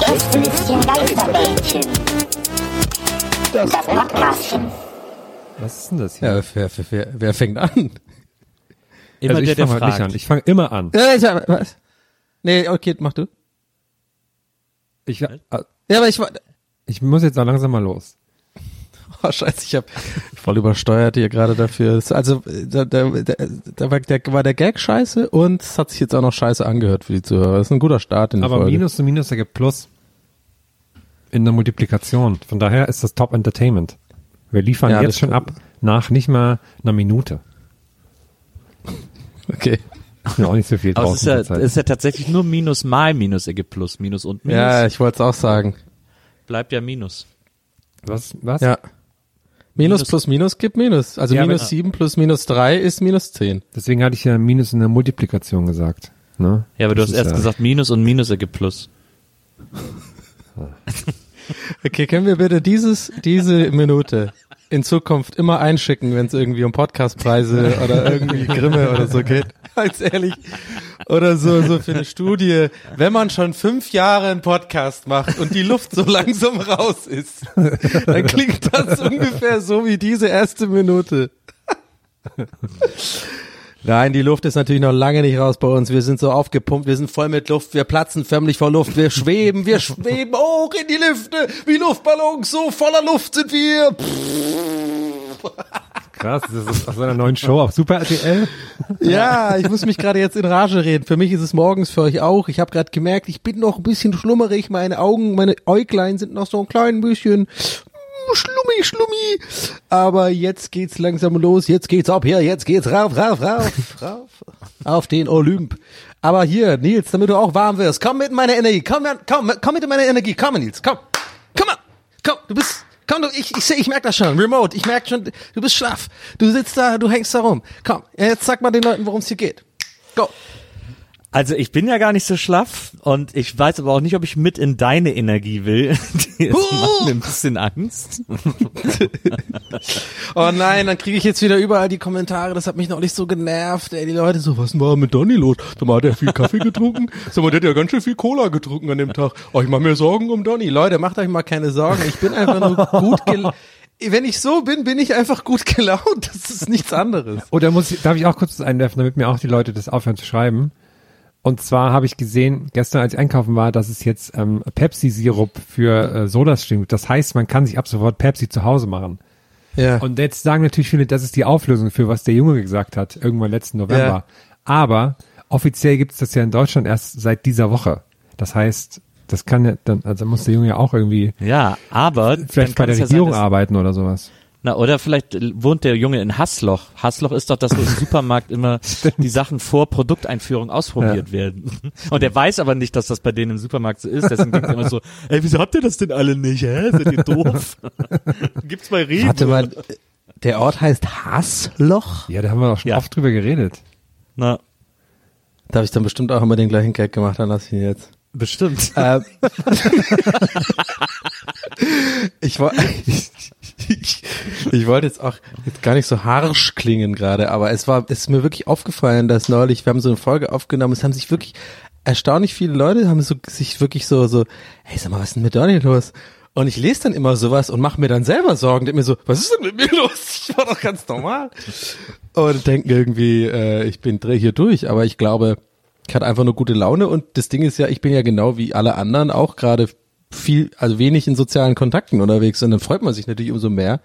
Gästelistchen Geisterbällchen. Das Podcastchen. Was ist denn das hier? Ja, wer, wer, wer, wer fängt an? also Immer ich der, heute nicht an. Ich fange immer an. Ja, ich, was? Nee, okay, mach du. Ich, äh, Ja, aber ich ich muss jetzt auch langsam mal los. Oh, scheiße, ich hab voll übersteuert hier gerade dafür. Also, da, da, da, da war, der, war der Gag scheiße und es hat sich jetzt auch noch scheiße angehört für die Zuhörer. Das ist ein guter Start in die Aber Folge. Minus und Minus ergibt Plus in der Multiplikation. Von daher ist das Top Entertainment. Wir liefern Ja, jetzt schon ab nach nicht mal einer Minute. Okay. Ist mir auch nicht so viel Aber draußen. es ist ja, Zeit. ist ja tatsächlich nur Minus mal Minus ergibt Plus. Minus und Minus Ja, ich wollte es auch sagen. bleibt ja Minus. was? Was? Ja. Minus, Minus- plus Minus gibt Minus. Also Ja, minus aber- sieben plus minus drei ist minus zehn. Deswegen hatte ich ja Minus in der Multiplikation gesagt. Ne? Ja, aber du Das hast ist erst ja- gesagt Minus und Minus ergibt Plus. Okay, können wir bitte dieses, diese Minute in Zukunft immer einschicken, wenn es irgendwie um Podcastpreise oder irgendwie Grimme oder so geht? Ganz ehrlich. Oder so, so für eine Studie. Wenn man schon fünf Jahre einen Podcast macht und die Luft so langsam raus ist, dann klingt das ungefähr so wie diese erste Minute. Nein, die Luft ist natürlich noch lange nicht raus bei uns. Wir sind so aufgepumpt, wir sind voll mit Luft, wir platzen förmlich vor Luft, wir schweben, wir schweben hoch in die Lüfte, wie Luftballons, so voller Luft sind wir. Krass, das ist aus einer neuen Show auf Super RTL. Ja, ich muss mich gerade jetzt in Rage reden. Für mich ist es morgens, für euch auch. Ich habe gerade gemerkt, ich bin noch ein bisschen schlummerig. Meine Augen, meine Äuglein sind noch so ein klein bisschen mm, schlummi, schlummi. Aber jetzt geht's langsam los. Jetzt geht's ab hier. Jetzt geht's rauf, rauf, rauf, rauf. Auf den Olymp. Aber hier, Nils, damit du auch warm wirst. Komm mit in meine Energie. Komm, komm, komm mit in meine Energie. Komm, Nils. Komm. Komm mal. Komm, du bist, komm, du, ich, ich ich merk das schon. Remote. Ich merk schon, du bist schlaff. Du sitzt da, du hängst da rum. Komm, jetzt sag mal den Leuten, worum es hier geht. Go. Also ich bin ja gar nicht so schlaff und ich weiß aber auch nicht, ob ich mit in deine Energie will. Das macht mir ein bisschen Angst. Oh nein, dann kriege ich jetzt wieder überall die Kommentare. Das hat mich noch nicht so genervt. Ey, die Leute so, was war mit Donny los? Sag mal, hat er viel Kaffee getrunken? Sag mal, der hat ja ganz schön viel Cola getrunken an dem Tag. Oh, ich mach mir Sorgen um Donny. Leute, macht euch mal keine Sorgen. Ich bin einfach nur gut gelaunt. Wenn ich so bin, bin ich einfach gut gelaunt. Das ist nichts anderes. Oder muss ich, darf ich auch kurz was einwerfen, damit mir auch die Leute das aufhören zu schreiben? Und zwar habe ich gesehen, gestern als ich einkaufen war, dass es jetzt ähm, Pepsi-Sirup für äh, Sodastream gibt. Das heißt, man kann sich ab sofort Pepsi zu Hause machen. Ja. Und jetzt sagen natürlich viele, das ist die Auflösung für was der Junge gesagt hat, irgendwann letzten November. Ja. Aber offiziell gibt es das ja in Deutschland erst seit dieser Woche. Das heißt, das kann ja dann, also muss der Junge ja auch irgendwie Ja, aber vielleicht bei der es ja Regierung sein, arbeiten oder sowas. Na, oder vielleicht wohnt der Junge in Hassloch. Hassloch ist doch das, wo im Supermarkt immer die Sachen vor Produkteinführung ausprobiert werden. Und er weiß aber nicht, dass das bei denen im Supermarkt so ist. Deswegen denkt er immer so, ey, wieso habt ihr das denn alle nicht? Hä? Seid ihr doof? Gibt's bei Rewe? Warte mal, der Ort heißt Hassloch? Ja, da haben wir auch schon Ja. oft drüber geredet. Na, Da habe ich dann bestimmt auch immer den gleichen Gag gemacht, dann lass ich ihn jetzt. bestimmt. Ähm, ich, ich, ich, ich wollte jetzt auch jetzt gar nicht so harsch klingen gerade, aber es war, es ist mir wirklich aufgefallen, dass neulich, wir haben so eine Folge aufgenommen, es haben sich wirklich erstaunlich viele Leute haben so, sich wirklich so, so, hey, sag mal, was ist denn mit Donny los? Und ich lese dann immer sowas und mache mir dann selber Sorgen, denk mir so, was ist denn mit mir los? Ich war doch ganz normal. Und denke irgendwie, äh, ich bin dreh hier durch, aber ich glaube, ich hatte einfach nur gute Laune und das Ding ist ja, ich bin ja genau wie alle anderen auch gerade viel, also wenig in sozialen Kontakten unterwegs und dann freut man sich natürlich umso mehr,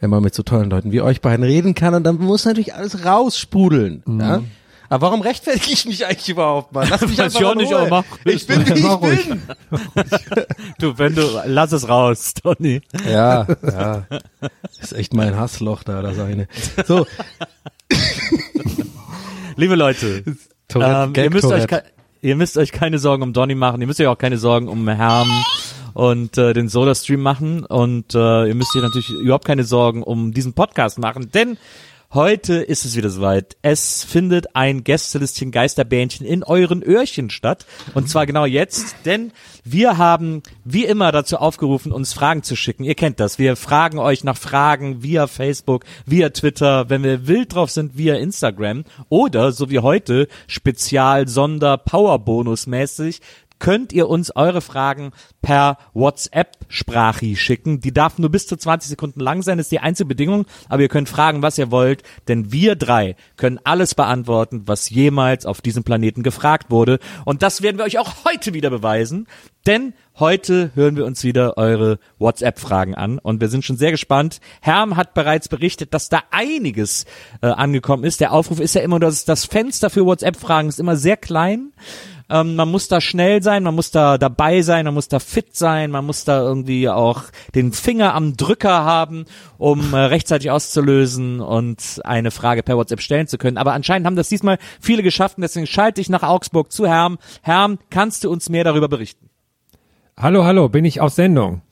wenn man mit so tollen Leuten wie euch beiden reden kann und dann muss natürlich alles raussprudeln. Ja? Aber warum rechtfertige ich mich eigentlich überhaupt mal? Lass mich einfach ich auch nicht, aber mach Ich bin, wie Mach ich bin. Du, wenn du, lass es raus, Tony. Ja, ja. Ist echt mein Hassloch da, das eine. So, Liebe Leute, Tourette, ähm, ihr, müsst euch, Tourette. ke- ihr müsst euch keine Sorgen um Donny machen, ihr müsst euch auch keine Sorgen um Herrn und äh, den Soda-Stream machen und äh, ihr müsst euch natürlich überhaupt keine Sorgen um diesen Podcast machen, denn heute ist es wieder soweit. Es findet ein Gästelistchen Geisterbähnchen in euren Öhrchen statt und zwar genau jetzt, denn wir haben wie immer dazu aufgerufen, uns Fragen zu schicken. Ihr kennt das. Wir fragen euch nach Fragen via Facebook, via Twitter, wenn wir wild drauf sind, via Instagram oder so wie heute Spezial Sonder Powerbonus mäßig könnt ihr uns eure Fragen per WhatsApp-Sprachi schicken. Die darf nur bis zu 20 Sekunden lang sein, ist die einzige Bedingung, aber ihr könnt fragen, was ihr wollt, denn wir drei können alles beantworten, was jemals auf diesem Planeten gefragt wurde. Und das werden wir euch auch heute wieder beweisen, denn heute hören wir uns wieder eure WhatsApp-Fragen an und wir sind schon sehr gespannt. Herm hat bereits berichtet, dass da einiges äh, angekommen ist. Der Aufruf ist ja immer, dass das Fenster für WhatsApp-Fragen ist immer sehr klein. Ähm, man muss da schnell sein, man muss da dabei sein, man muss da fit sein, man muss da irgendwie auch den Finger am Drücker haben, um äh, rechtzeitig auszulösen und eine Frage per WhatsApp stellen zu können. Aber anscheinend haben das diesmal viele geschafft und deswegen schalte ich nach Augsburg zu Herm. Herm, kannst du uns mehr darüber berichten? Hallo, hallo, bin ich auf Sendung?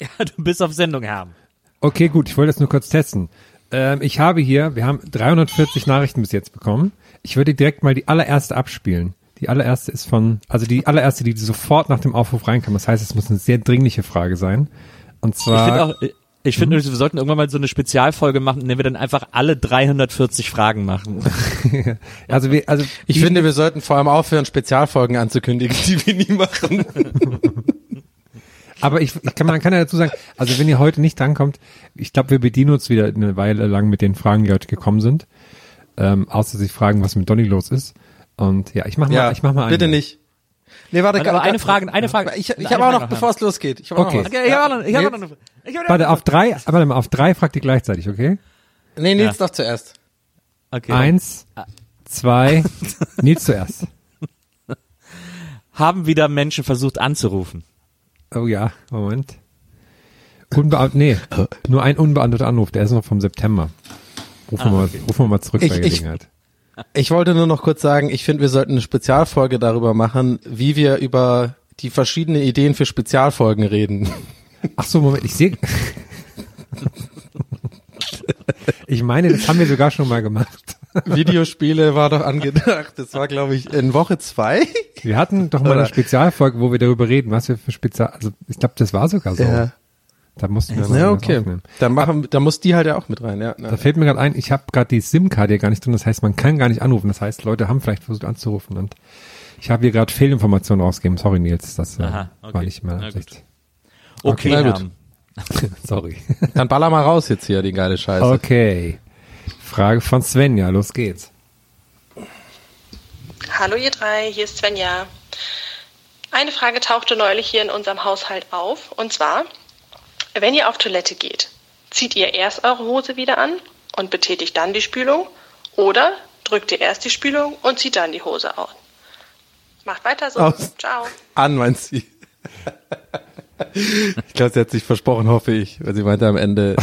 Ja, du bist auf Sendung, Herm. Okay, gut, ich wollte das nur kurz testen. Ähm, ich habe hier, wir haben 340 Nachrichten bis jetzt bekommen. Ich würde direkt mal die allererste abspielen. Die allererste ist von, also die allererste, die sofort nach dem Aufruf reinkam. Das heißt, es muss eine sehr dringliche Frage sein. Und Ich finde zwar, auch, ich finde, wir sollten irgendwann mal so eine Spezialfolge machen, in der wir dann einfach alle 340 Fragen machen. also wir, also Ich finde, wir sollten vor allem aufhören, Spezialfolgen anzukündigen, die wir nie machen. Aber ich, ich kann, man kann ja dazu sagen, also wenn ihr heute nicht drankommt, ich glaube, wir bedienen uns wieder eine Weile lang mit den Fragen, die heute gekommen sind. Ähm, außer sich fragen, was mit Donny los ist. Und ja, ich mach mal, ich mach mal bitte eine. nicht. Nee, warte, Aber eine Frage, eine Frage. Ich, ich habe auch noch, bevor es losgeht. Ich hab Okay. noch was. Okay, ich habe noch, ich habe noch eine, Warte, auf drei, warte mal, auf drei fragt ihr gleichzeitig, okay? Nee, Nils doch zuerst. okay. Eins, zwei, Nils zuerst. Haben wieder Menschen versucht anzurufen? Oh ja, Moment. Unbeant nee, nur ein unbeantworteter Anruf, der ist noch vom September. Rufen, wir, mal, rufen wir mal zurück Ich- bei Gelegenheit. Ich wollte nur noch kurz sagen, ich finde, wir sollten eine Spezialfolge darüber machen, wie wir über die verschiedenen Ideen für Spezialfolgen reden. Ach so, Moment, ich sehe. ich meine, das haben wir sogar schon mal gemacht. Videospiele war doch angedacht. Das war, glaube ich, in Woche zwei. Wir hatten doch mal eine Spezialfolge, wo wir darüber reden, was wir für Spezial, also ich glaube, das war sogar so. Ja. Da mussten wir mal Ja, okay. aufnehmen. Dann machen, da muss die halt ja auch mit rein, ja. Da fällt mir gerade ein, ich habe gerade die SIM-Karte hier gar nicht drin, das heißt, man kann gar nicht anrufen. Das heißt, Leute haben vielleicht versucht anzurufen und ich habe hier gerade Fehlinformationen rausgegeben. Sorry, Nils, das äh, Aha, okay. war nicht mehr richtig. Okay, Na gut. Herm. Sorry. Dann baller mal raus jetzt hier, die geile Scheiße. Okay. Frage von Svenja, los geht's. Hallo ihr drei, hier ist Svenja. Eine Frage tauchte neulich hier in unserem Haushalt auf. Und zwar, wenn ihr auf Toilette geht, zieht ihr erst eure Hose wieder an und betätigt dann die Spülung? Oder drückt ihr erst die Spülung und zieht dann die Hose aus? Macht weiter so. Aus. Ciao. An, meint sie. Ich glaube, sie hat sich versprochen, hoffe ich, weil sie meinte am Ende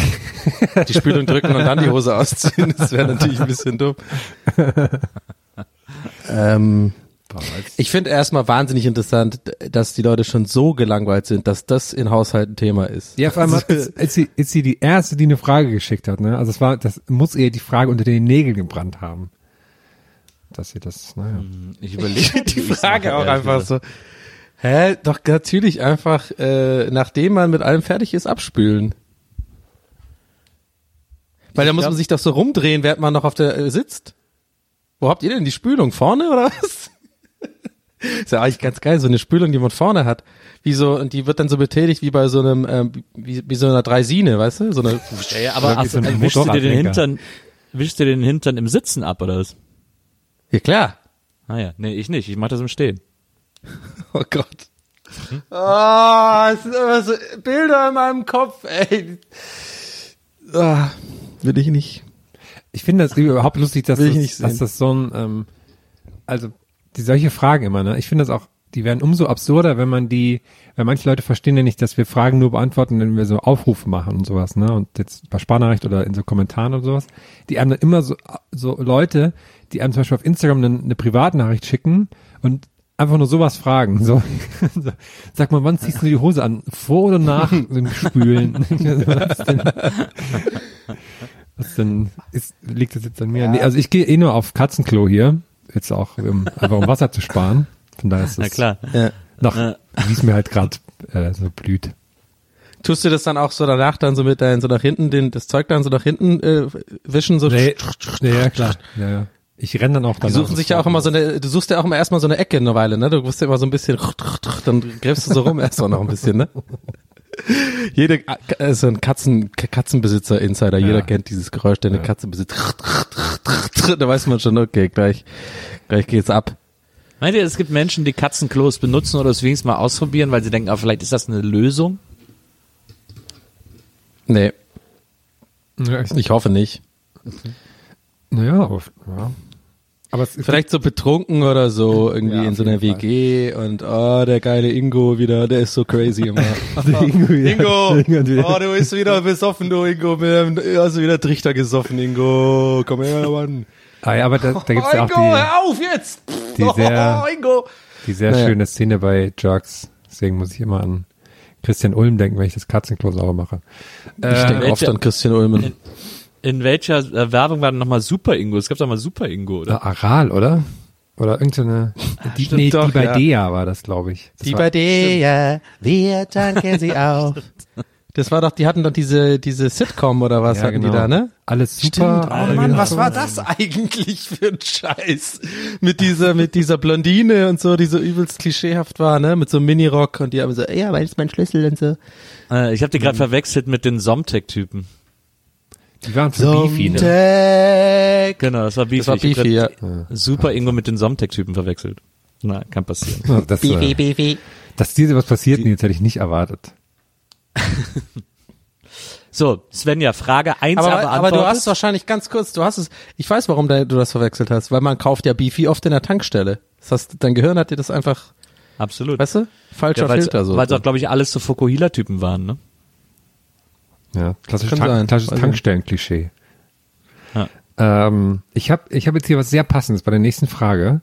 die Spülung drücken und dann die Hose ausziehen. Das wäre natürlich ein bisschen dumm. ähm, ich finde erstmal wahnsinnig interessant, dass die Leute schon so gelangweilt sind, dass das in Haushalten Thema ist. Ja, vor allem ist, ist, sie, ist sie die erste, die eine Frage geschickt hat, ne? Also es war, das muss ihr die Frage unter den Nägeln gebrannt haben. Dass sie das, naja. Ich überlege die Frage auch einfach so. Hä? Doch natürlich einfach, äh, nachdem man mit allem fertig ist, abspülen. Weil da muss man sich doch so rumdrehen, während man noch auf der äh, sitzt. Wo habt ihr denn die Spülung? Vorne oder was? Ist ja eigentlich ganz geil, so eine Spülung, die man vorne hat. Wie so, und die wird dann so betätigt wie bei so einem, ähm, wie, wie so einer Dreisine, weißt du? So eine, Ja, ja, aber ach, so äh, wischst du dir den. Hintern, wischst du den Hintern im Sitzen ab, oder was? ja klar. Ah ja, nee, ich nicht. Ich mach das im Stehen. Oh Gott. Ah, es sind immer so Bilder in meinem Kopf, ey. Ah, will ich nicht. Ich finde das überhaupt lustig, dass, das, nicht dass das so ein, ähm, also die solche Fragen immer, ne? Ich finde das auch, die werden umso absurder, wenn man die, weil manche Leute verstehen ja nicht, dass wir Fragen nur beantworten, wenn wir so Aufrufe machen und sowas, ne? Und jetzt bei Sparnachricht oder in so Kommentaren oder sowas, die einem dann immer so, so Leute, die einem zum Beispiel auf Instagram eine, eine Privatnachricht schicken und einfach nur sowas fragen. So, sag mal, wann ziehst du die Hose an? Vor oder nach dem Spülen? was denn, was denn ist, liegt das jetzt an mir? Nee, also ich gehe eh nur auf Katzenklo hier, jetzt auch um, einfach um Wasser zu sparen. Von daher ist Na das klar. Ja. noch, Ja. wie es mir halt gerade äh, so blüht. Tust du das dann auch so danach dann so mit deinen, so nach hinten, den, das Zeug dann so nach hinten äh, wischen, so Nee, nee, ja klar. Ja, ja. Ich renne dann auch Die danach. suchen sich ja auch immer so eine, du suchst ja auch immer erstmal so eine Ecke eine Weile, ne? Du musst ja immer so ein bisschen, dann gräbst du so rum erstmal noch ein bisschen, ne? Jede, äh, so ein Katzen, Katzenbesitzer-Insider, jeder kennt dieses Geräusch, der eine Katze besitzt. Da weiß man schon, okay, gleich, gleich geht's ab. Meint ihr, es gibt Menschen, die Katzenklos benutzen oder es wenigstens mal ausprobieren, weil sie denken, ah, vielleicht ist das eine Lösung? Nee, Ja, ich, ich hoffe nicht. naja, aber, ja. Aber Vielleicht so betrunken oder so, irgendwie Ja, in so einer Fall. WG und oh, der geile Ingo wieder, der ist so crazy immer. Ingo, ja. Ingo, Ingo, oh, du bist wieder besoffen, du Ingo, hast du wieder Trichter gesoffen, Ingo, komm her, Mann. Ah, ja, aber da, da gibt's oh, ja auch Ingo, die, hör auf jetzt! die sehr- oh, Ingo! die sehr Naja. schöne Szene bei Jerks. Deswegen muss ich immer an Christian Ulm denken, wenn ich das Katzenklo sauber mache. Ich Äh, denke oft an Christian Ulmen. In welcher äh, Werbung war denn nochmal Super Ingo? Es gab doch mal Super Ingo, oder? äh, Aral, oder? Oder irgendeine, die, stimmt nee, doch, die bei ja. Dea war das, glaube ich. Das Die war, bei der, wir danken sie auch. Das war doch, die hatten doch diese, diese Sitcom oder was ja, hatten genau. die da, ne? Alles super. Stimmt. Oh Mann, was war das eigentlich für ein Scheiß? Mit dieser, mit dieser Blondine und so, die so übelst klischeehaft war, ne? Mit so einem Minirock und die haben so, ja, weil ist mein Schlüssel und so. Äh, ich habe die gerade verwechselt mit den Somtech-Typen. Die waren von Beefy, ne? Genau, das war Beefy. Das war Beefy, ja. Super Ingo mit den Somtech-Typen verwechselt. Na, kann passieren. Das, Beefy, äh, Beefy. dass dir sowas passiert, nee, jetzt hätte ich nicht erwartet. So, Svenja, Frage 1 Aber, aber, aber du hast wahrscheinlich ganz kurz, du hast es, ich weiß, warum du das verwechselt hast, weil man kauft ja Beefy oft in der Tankstelle. Das heißt, dein Gehirn hat dir das einfach, Absolut. weißt du, falscher ja, Filter so. Weil es auch, glaube ich, alles so Fukuhila-Typen waren, ne? Ja, klassisches. Tank, klassisches Tankstellen-Klischee. Ja. Ähm, ich habe ich hab jetzt hier was sehr Passendes bei der nächsten Frage.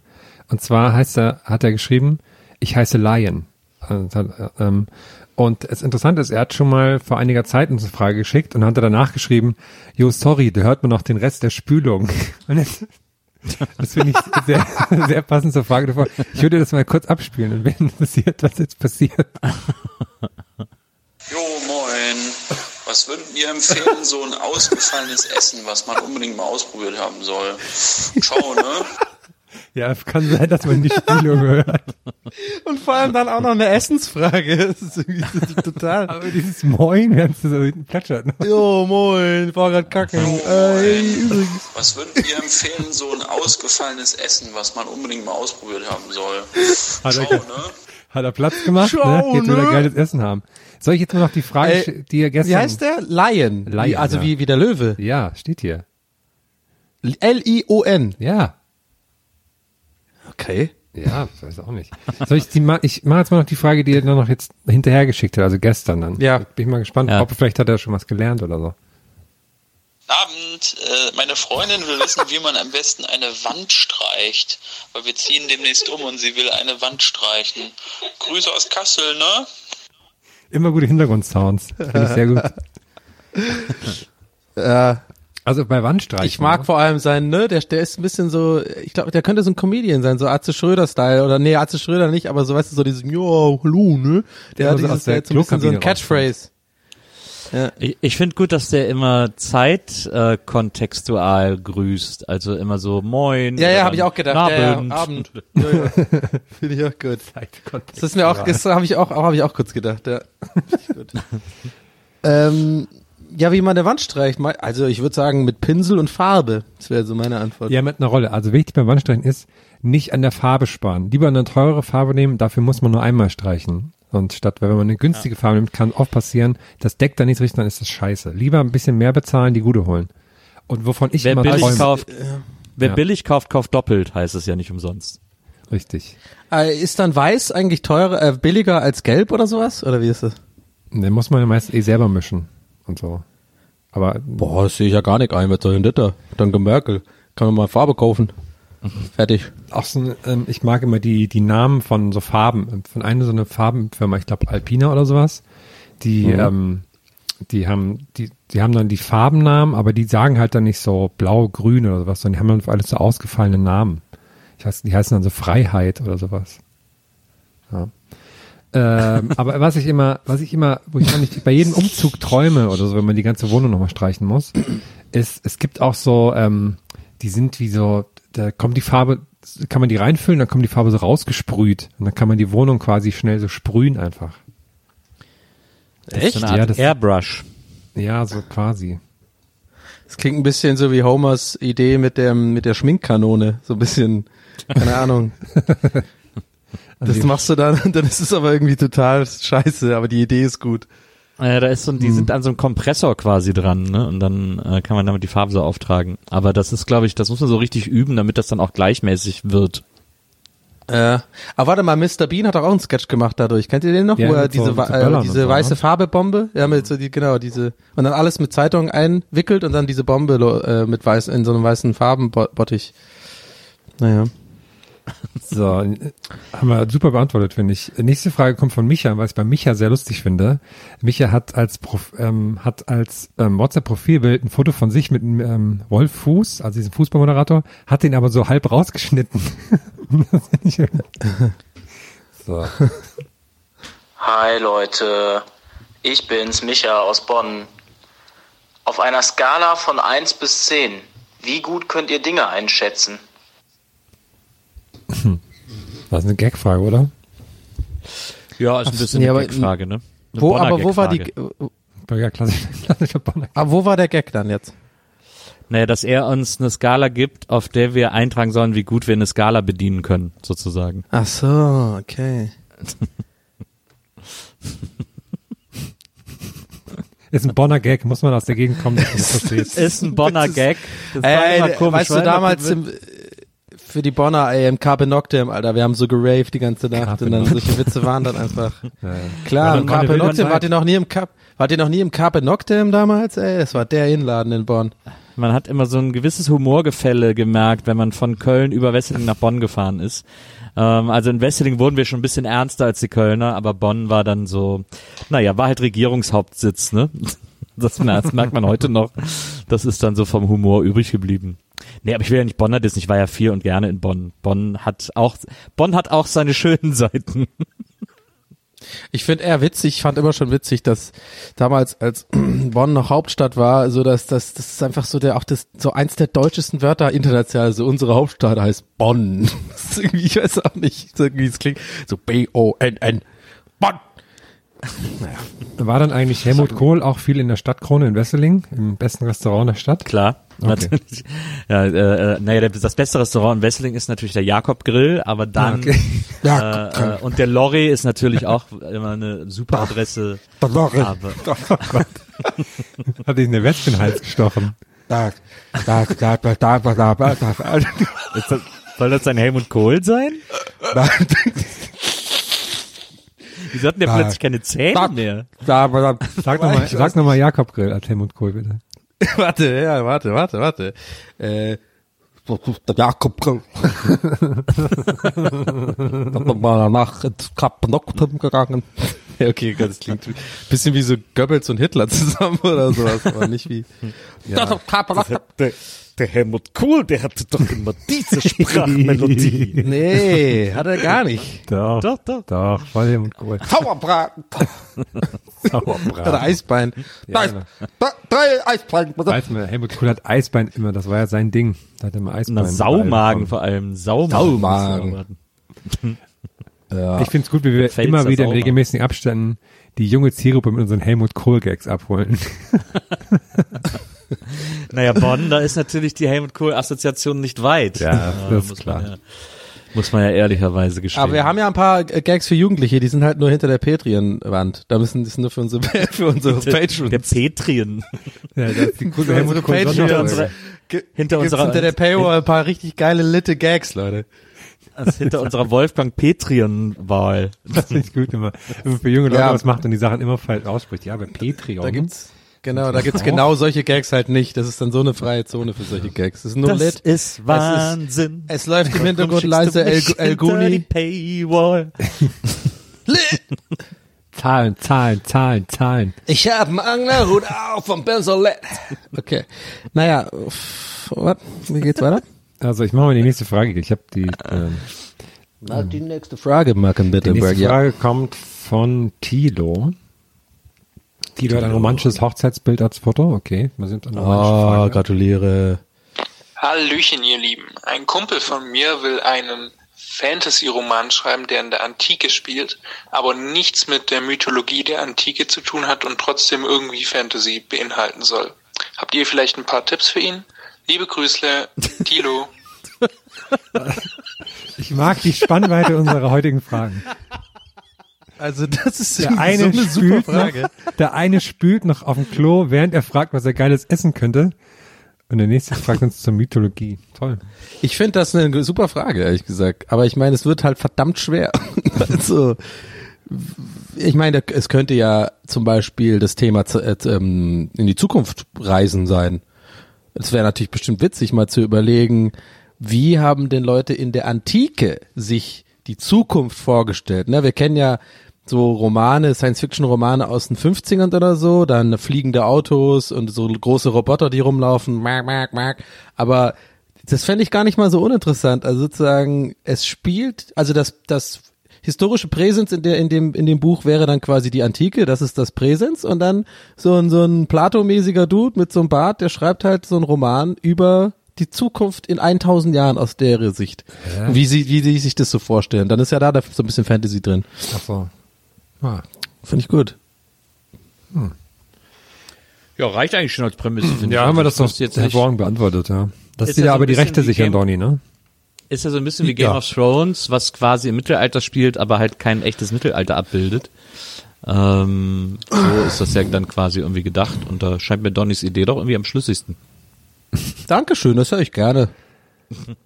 Und zwar heißt er, hat er geschrieben, ich heiße Lion. Und, hat, ähm, und das Interessante ist, er hat schon mal vor einiger Zeit uns eine Frage geschickt und hat er danach geschrieben, jo, sorry, da hört man noch den Rest der Spülung. Und jetzt, das finde ich sehr, sehr passend zur Frage davor. Ich würde das mal kurz abspielen und wenn interessiert, was jetzt passiert. Jo, moin. Was würdet ihr empfehlen, so ein ausgefallenes Essen, was man unbedingt mal ausprobiert haben soll? Ciao, ne? Ja, es kann sein, dass man die Spülung hört. Und vor allem dann auch noch eine Essensfrage. Das ist irgendwie das ist total. Aber dieses Moin, wenn es so hinten plätschert. Ne? Jo, moin, ich war grad kacken. Ey, übrigens. Was würdet ihr empfehlen, so ein ausgefallenes Essen, was man unbedingt mal ausprobiert haben soll? Hat Ciao, ne? Hat er Platz gemacht, ne? Schau, Jetzt will er ne? geiles Essen haben. Soll ich jetzt mal noch die Frage, Äh, die er gestern... Wie heißt der? Lion. Lion, wie, also ja. wie, wie der Löwe. Ja, steht hier. L-I-O-N. Ja. Okay. Ja, ich weiß auch nicht. Soll ich die ich mache jetzt mal noch die Frage, die er dann noch jetzt hinterhergeschickt hat, also gestern dann. Ja. Bin ich mal gespannt, Ja. ob vielleicht hat er schon was gelernt oder so. Abend. Äh, meine Freundin will wissen, wie man am besten eine Wand streicht. Weil wir ziehen demnächst um und sie will eine Wand streichen. Grüße aus Kassel, ne? Immer gute Hintergrundsounds. Finde ich sehr gut. Ja, Also bei Wandstreichen. ich mag ne? vor allem seinen, ne, der, der ist ein bisschen so, ich glaube, der könnte so ein Comedian sein, so Atze Schröder-Style, oder nee, Atze Schröder nicht, aber so, weißt du, so diesen, ja, hallo, ne, der Ja, hat so dieses, der der hat so ein bisschen so ein Catchphrase. Ja. Ich, ich finde gut, dass der immer zeitkontextual äh, kontextual grüßt. Also immer so Moin. Ja, ja, habe ich auch gedacht. Ja, ja, Abend. Ja, ja. Finde ich auch gut. Das ist mir auch, das habe ich auch, auch habe ich auch kurz gedacht. Ja. Ähm, ja, wie man der Wand streicht. Also ich würde sagen mit Pinsel und Farbe. Das wäre so meine Antwort. Ja, mit einer Rolle. Also wichtig beim Wandstreichen ist, nicht an der Farbe sparen. Lieber eine teure Farbe nehmen, dafür muss man nur einmal streichen. Und statt, weil wenn man eine günstige Farbe nimmt, kann oft passieren, das deckt dann nicht richtig, dann ist das scheiße. Lieber ein bisschen mehr bezahlen, die gute holen. Und wovon ich Wer immer billig träume. kauft, wer Ja. billig kauft, kauft doppelt, heißt es ja nicht umsonst. Richtig. Äh, ist dann weiß eigentlich teurer, äh, billiger als gelb oder sowas? Oder wie ist das? Den muss man ja meist eh selber mischen und so. Aber Boah, das sehe ich ja gar nicht ein. Was soll denn das da? Danke Merkel. Kann man mal Farbe kaufen. Fertig. auch so, ähm, ich mag immer die, die Namen von so Farben. Von einer so eine Farbenfirma, ich glaube Alpina oder sowas. Die, ähm, die haben, die, die haben dann die Farbennamen, aber die sagen halt dann nicht so blau, grün oder sowas, sondern die haben dann für alles so ausgefallene Namen. Ich weiß, die heißen dann so Freiheit oder sowas. Ja. ähm, aber was ich immer, was ich immer, wo ich eigentlich bei jedem Umzug träume oder so, wenn man die ganze Wohnung nochmal streichen muss, ist, es gibt auch so, ähm, die sind wie so, da kommt die Farbe, kann man die reinfüllen, dann kommt die Farbe so rausgesprüht und dann kann man die Wohnung quasi schnell so sprühen einfach. Das ist so Ja, das- Airbrush. Ja, so quasi. Das klingt ein bisschen so wie Homers Idee mit dem mit der Schminkkanone, so ein bisschen, keine Ahnung. Das machst du dann, und dann ist es aber irgendwie total scheiße, aber die Idee ist gut. Ja, da ist so, ein- die Hm. sind an so einem Kompressor quasi dran, ne? Und dann äh, kann man damit die Farbe so auftragen. Aber das ist, glaube ich, das muss man so richtig üben, damit das dann auch gleichmäßig wird. Äh, aber warte mal, Mr. Bean hat doch auch einen Sketch gemacht dadurch. Kennt ihr den noch? Ja, Wo er diese, so äh, diese so, weiße ne? Farbebombe, ja, mit so die, genau, diese, und dann alles mit Zeitung einwickelt und dann diese Bombe äh, mit weiß, in so einem weißen Farbenbottich. Naja. So, haben wir super beantwortet, finde ich. Nächste Frage kommt von Micha, was ich bei Micha sehr lustig finde. Micha hat als Prof, ähm, hat als ähm, WhatsApp-Profilbild ein Foto von sich mit einem ähm, Wolf Fuß, also diesem Fußballmoderator, hat den aber so halb rausgeschnitten. So. Hi Leute, ich bin's, Micha aus Bonn. Auf einer Skala von 1 bis 10, wie gut könnt ihr Dinge einschätzen? Das ist eine Gagfrage, oder? Ja, ist ein bisschen eine aber- Gagfrage, ne? Eine Wo, Bonner aber wo war die. Ja, klassisch, klassischer Bonner. aber wo war der Gag dann jetzt? Naja, dass er uns eine Skala gibt, auf der wir eintragen sollen, wie gut wir eine Skala bedienen können, sozusagen. Ach so, okay. Ist ein Bonner Gag, muss man aus der Gegend kommen, dass man das versteht. Ist ein Bonner Gag. Das war Ey, immer komisch, weißt du, damals im, für die Bonner, ey, im Carpe Noctem, Alter, wir haben so geraved die ganze Nacht Carpe und dann Noctem. solche Witze waren dann einfach. Ja, ja. Klar, im Carpe Noctem, wart ihr noch nie im Cap, wart ihr noch nie im Carpe Noctem damals, ey? Das war der Inladen in Bonn. Man hat immer so ein gewisses Humorgefälle gemerkt, wenn man von Köln über Wesseling nach Bonn gefahren ist. Ähm, also in Wesseling wurden wir schon ein bisschen ernster als die Kölner, aber Bonn war dann so, naja, war halt Regierungshauptsitz, ne? Das, das merkt man heute noch. Das ist dann so vom Humor übrig geblieben. Nee, aber ich will ja nicht Bonner dissen, ich war ja viel und gerne in Bonn. Bonn hat auch, Bonn hat auch seine schönen Seiten. Ich finde eher witzig, ich fand immer schon witzig, dass damals, als Bonn noch Hauptstadt war, so dass das, das ist einfach so der, auch das, so eins der deutschesten Wörter international, also unsere Hauptstadt heißt Bonn. Ich weiß auch nicht, so irgendwie, es klingt so B-O-N-N. Bonn! Naja. War dann eigentlich Helmut Kohl auch viel in der Stadtkrone in Wesseling, im besten Restaurant der Stadt? Klar, okay. natürlich. Ja, äh, äh naja, das beste Restaurant in Wesseling ist natürlich der Jakob Grill, aber ah, dann okay. äh, äh, und der Lorry ist natürlich auch immer eine super Adresse. Der Lorry. Aber, oh Hat ihn der Wespe in den Hals gestochen. Soll das ein Helmut Kohl sein? Nein. Wieso hatten der Da- plötzlich keine Zähne da- mehr? da, da, Sag nochmal sag noch mal Jakob Grill als Helmut Kohl, bitte. warte, ja, warte, warte, warte. Äh, der Jakob Grill. Dann mal danach ins Kap Noctem gegangen. Okay, das klingt ein bisschen wie so Goebbels und Hitler zusammen oder sowas, aber nicht wie. Ja. Das Noctem. Der Helmut Kohl, der hatte doch immer diese Sprachmelodie. Nee, hat er gar nicht. Doch, Doch, doch. doch, voll Helmut Kohl. Sauerbraten. Sauerbraten. Oder Eisbein. Ja, Eis, da, drei Eisbein. Eisbein. Helmut Kohl hat Eisbein immer, das war ja sein Ding. Da hat er immer Eisbein. Na, Saumagen vor allem. Saumagen. Saumagen. Ja. Ich find's gut, wie wir Pfälzer immer wieder in regelmäßigen Abständen die junge Zielgruppe mit unseren Helmut Kohl Gags abholen. Naja, Bonn, da ist natürlich die Helmut Kohl-Assoziation nicht weit. Ja, das ist muss klar. Man ja, muss man ja ehrlicherweise gestehen. Aber wir haben ja ein paar äh, Gags für Jugendliche, die sind halt nur hinter der Patreon-Wand. Da müssen das ist nur für unsere, für unsere der, Patrons. der Petrien. ja, das ist die coole unsere Helmut Kohl Patreons. Hinter hinter unserer, hinter der Paywall ein paar richtig geile litte Gags, Leute. also hinter unserer Wolfgang Petrien-Wahl. Das finde ich gut immer. Wenn man für junge Leute Ja. was macht und die Sachen immer falsch ausspricht. Ja, bei Patreon. Da gibt's genau, da gibt's genau solche Gags halt nicht. Das ist dann so eine freie Zone für solche Gags. Das ist nur Das lit. ist Wahnsinn. Es läuft im Hintergrund leise El, mich El die Guni. Zahlen, Zahlen, Zahlen, Zahlen. Ich hab einen Anglerhut auf vom Benzolet. Okay. Naja, what? Wie geht's weiter? Also ich mache mal die nächste Frage. Ich habe die, ähm, Na, die nächste Frage, Marken die Bittenberg. nächste Ja. Frage kommt von Tilo. Tilo hat ein romantisches Hochzeitsbild als Foto. Okay, wir sind eine romantische Oh, Frage. gratuliere. Hallöchen, ihr Lieben. Ein Kumpel von mir will einen Fantasy-Roman schreiben, der in der Antike spielt, aber nichts mit der Mythologie der Antike zu tun hat und trotzdem irgendwie Fantasy beinhalten soll. Habt ihr vielleicht ein paar Tipps für ihn? Liebe Grüßle, Tilo. Ich mag die Spannweite unserer heutigen Fragen. Also das ist Der eine, so eine super spült Frage. noch, der eine spült noch auf dem Klo, während er fragt, was er Geiles essen könnte. Und der nächste fragt uns zur Mythologie. Toll. Ich finde das eine super Frage, ehrlich gesagt. Aber ich meine, es wird halt verdammt schwer. also, ich meine, es könnte ja zum Beispiel das Thema äh, ähm, in die Zukunft reisen sein. Es wäre natürlich bestimmt witzig, mal zu überlegen, wie haben denn Leute in der Antike sich die Zukunft vorgestellt? Ne, wir kennen ja so Romane, Science-Fiction-Romane aus den 50ern oder so, dann fliegende Autos und so große Roboter, die rumlaufen, mark, mark, mark. Aber das fände ich gar nicht mal so uninteressant. Also sozusagen, es spielt, also das, das historische Präsens in der, in dem, in dem Buch wäre dann quasi die Antike, das ist das Präsens und dann so ein, so ein Plato-mäßiger Dude mit so einem Bart, der schreibt halt so einen Roman über die Zukunft in 1000 Jahren aus der Sicht. Wie sie, wie sie sich das so vorstellen. Dann ist ja da, da so ein bisschen Fantasy drin. Ach so. Ah. Finde ich gut. Ja, reicht eigentlich schon als Prämisse, finde Ja, ich. haben wir das muss doch jetzt hervorragend beantwortet, ja. Das Ist ist ja so aber die Rechte sichern, Donny, ne? ist ja so ein bisschen wie Game Ja. of Thrones, was quasi im Mittelalter spielt, aber halt kein echtes Mittelalter abbildet. Ähm, so ist das ja dann quasi irgendwie gedacht und da scheint mir Donnys Idee doch irgendwie am schlüssigsten. Dankeschön, das höre ich gerne.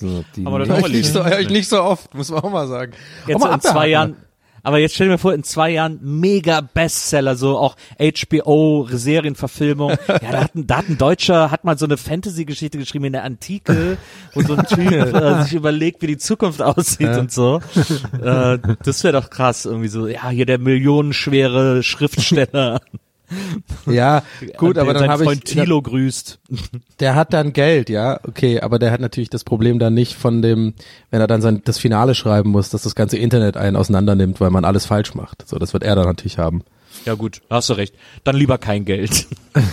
So, die Aber ich, nicht so, nicht so oft, muss man auch mal sagen. Auch Jetzt in zwei. Jahren, aber jetzt stell dir mal vor, in zwei Jahren mega Bestseller, so auch HBO Serienverfilmung. Ja, da hat, ein, da hat ein Deutscher, hat mal so eine Fantasy-Geschichte geschrieben in der Antike, wo so ein Typ äh, sich überlegt, wie die Zukunft aussieht und so. Äh, das wäre doch krass, irgendwie so, ja, hier der millionenschwere Schriftsteller. Ja, gut, der aber dann habe Freund ich, Thilo grüßt. der hat dann Geld, ja, okay, aber der hat natürlich das Problem dann nicht von dem, wenn er dann sein, das Finale schreiben muss, dass das ganze Internet einen auseinander nimmt, weil man alles falsch macht. So, das wird er dann natürlich haben. Ja gut, hast du recht. Dann lieber kein Geld.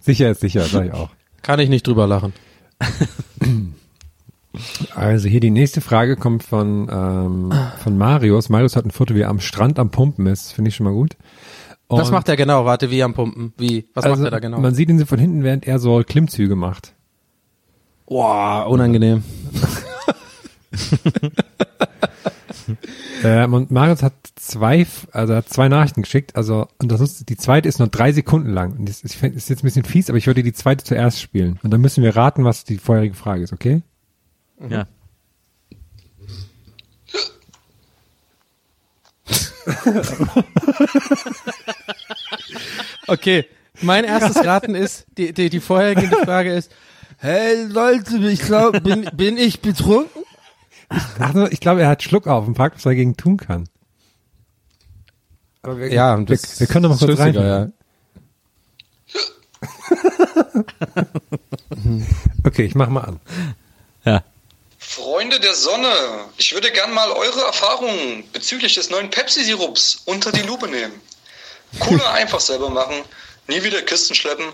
Sicher ist sicher, sag ich auch. Kann ich nicht drüber lachen. Also hier die nächste Frage kommt von, ähm, von Marius. Marius hat ein Foto, wie er am Strand am Pumpen ist. Finde ich schon mal gut. Was Und macht er genau? Warte, wie am Pumpen? Wie? Was also, macht er da genau? Man sieht ihn so von hinten, während er so Klimmzüge macht. Boah, unangenehm. Ähm, und Marius hat zwei, also hat zwei Nachrichten geschickt. Also und das ist, die zweite ist nur drei Sekunden lang. Und das ist, ist jetzt ein bisschen fies, aber ich würde die zweite zuerst spielen. Und dann müssen wir raten, was die vorherige Frage ist, okay? Ja. Okay, mein erstes Raten ist, die, die, die vorhergehende Frage ist, hey Leute, ich glaube, bin, bin ich betrunken? So, ich glaube, er hat Schluck auf und fragt, was er dagegen tun kann. Aber wir, Ja, wir, das wir können doch mal kurz rein. okay, ich mach mal an. Ja. Freunde der Sonne, ich würde gern mal eure Erfahrungen bezüglich des neuen Pepsi-Sirups unter die Lupe nehmen. Cola einfach selber machen, nie wieder Kisten schleppen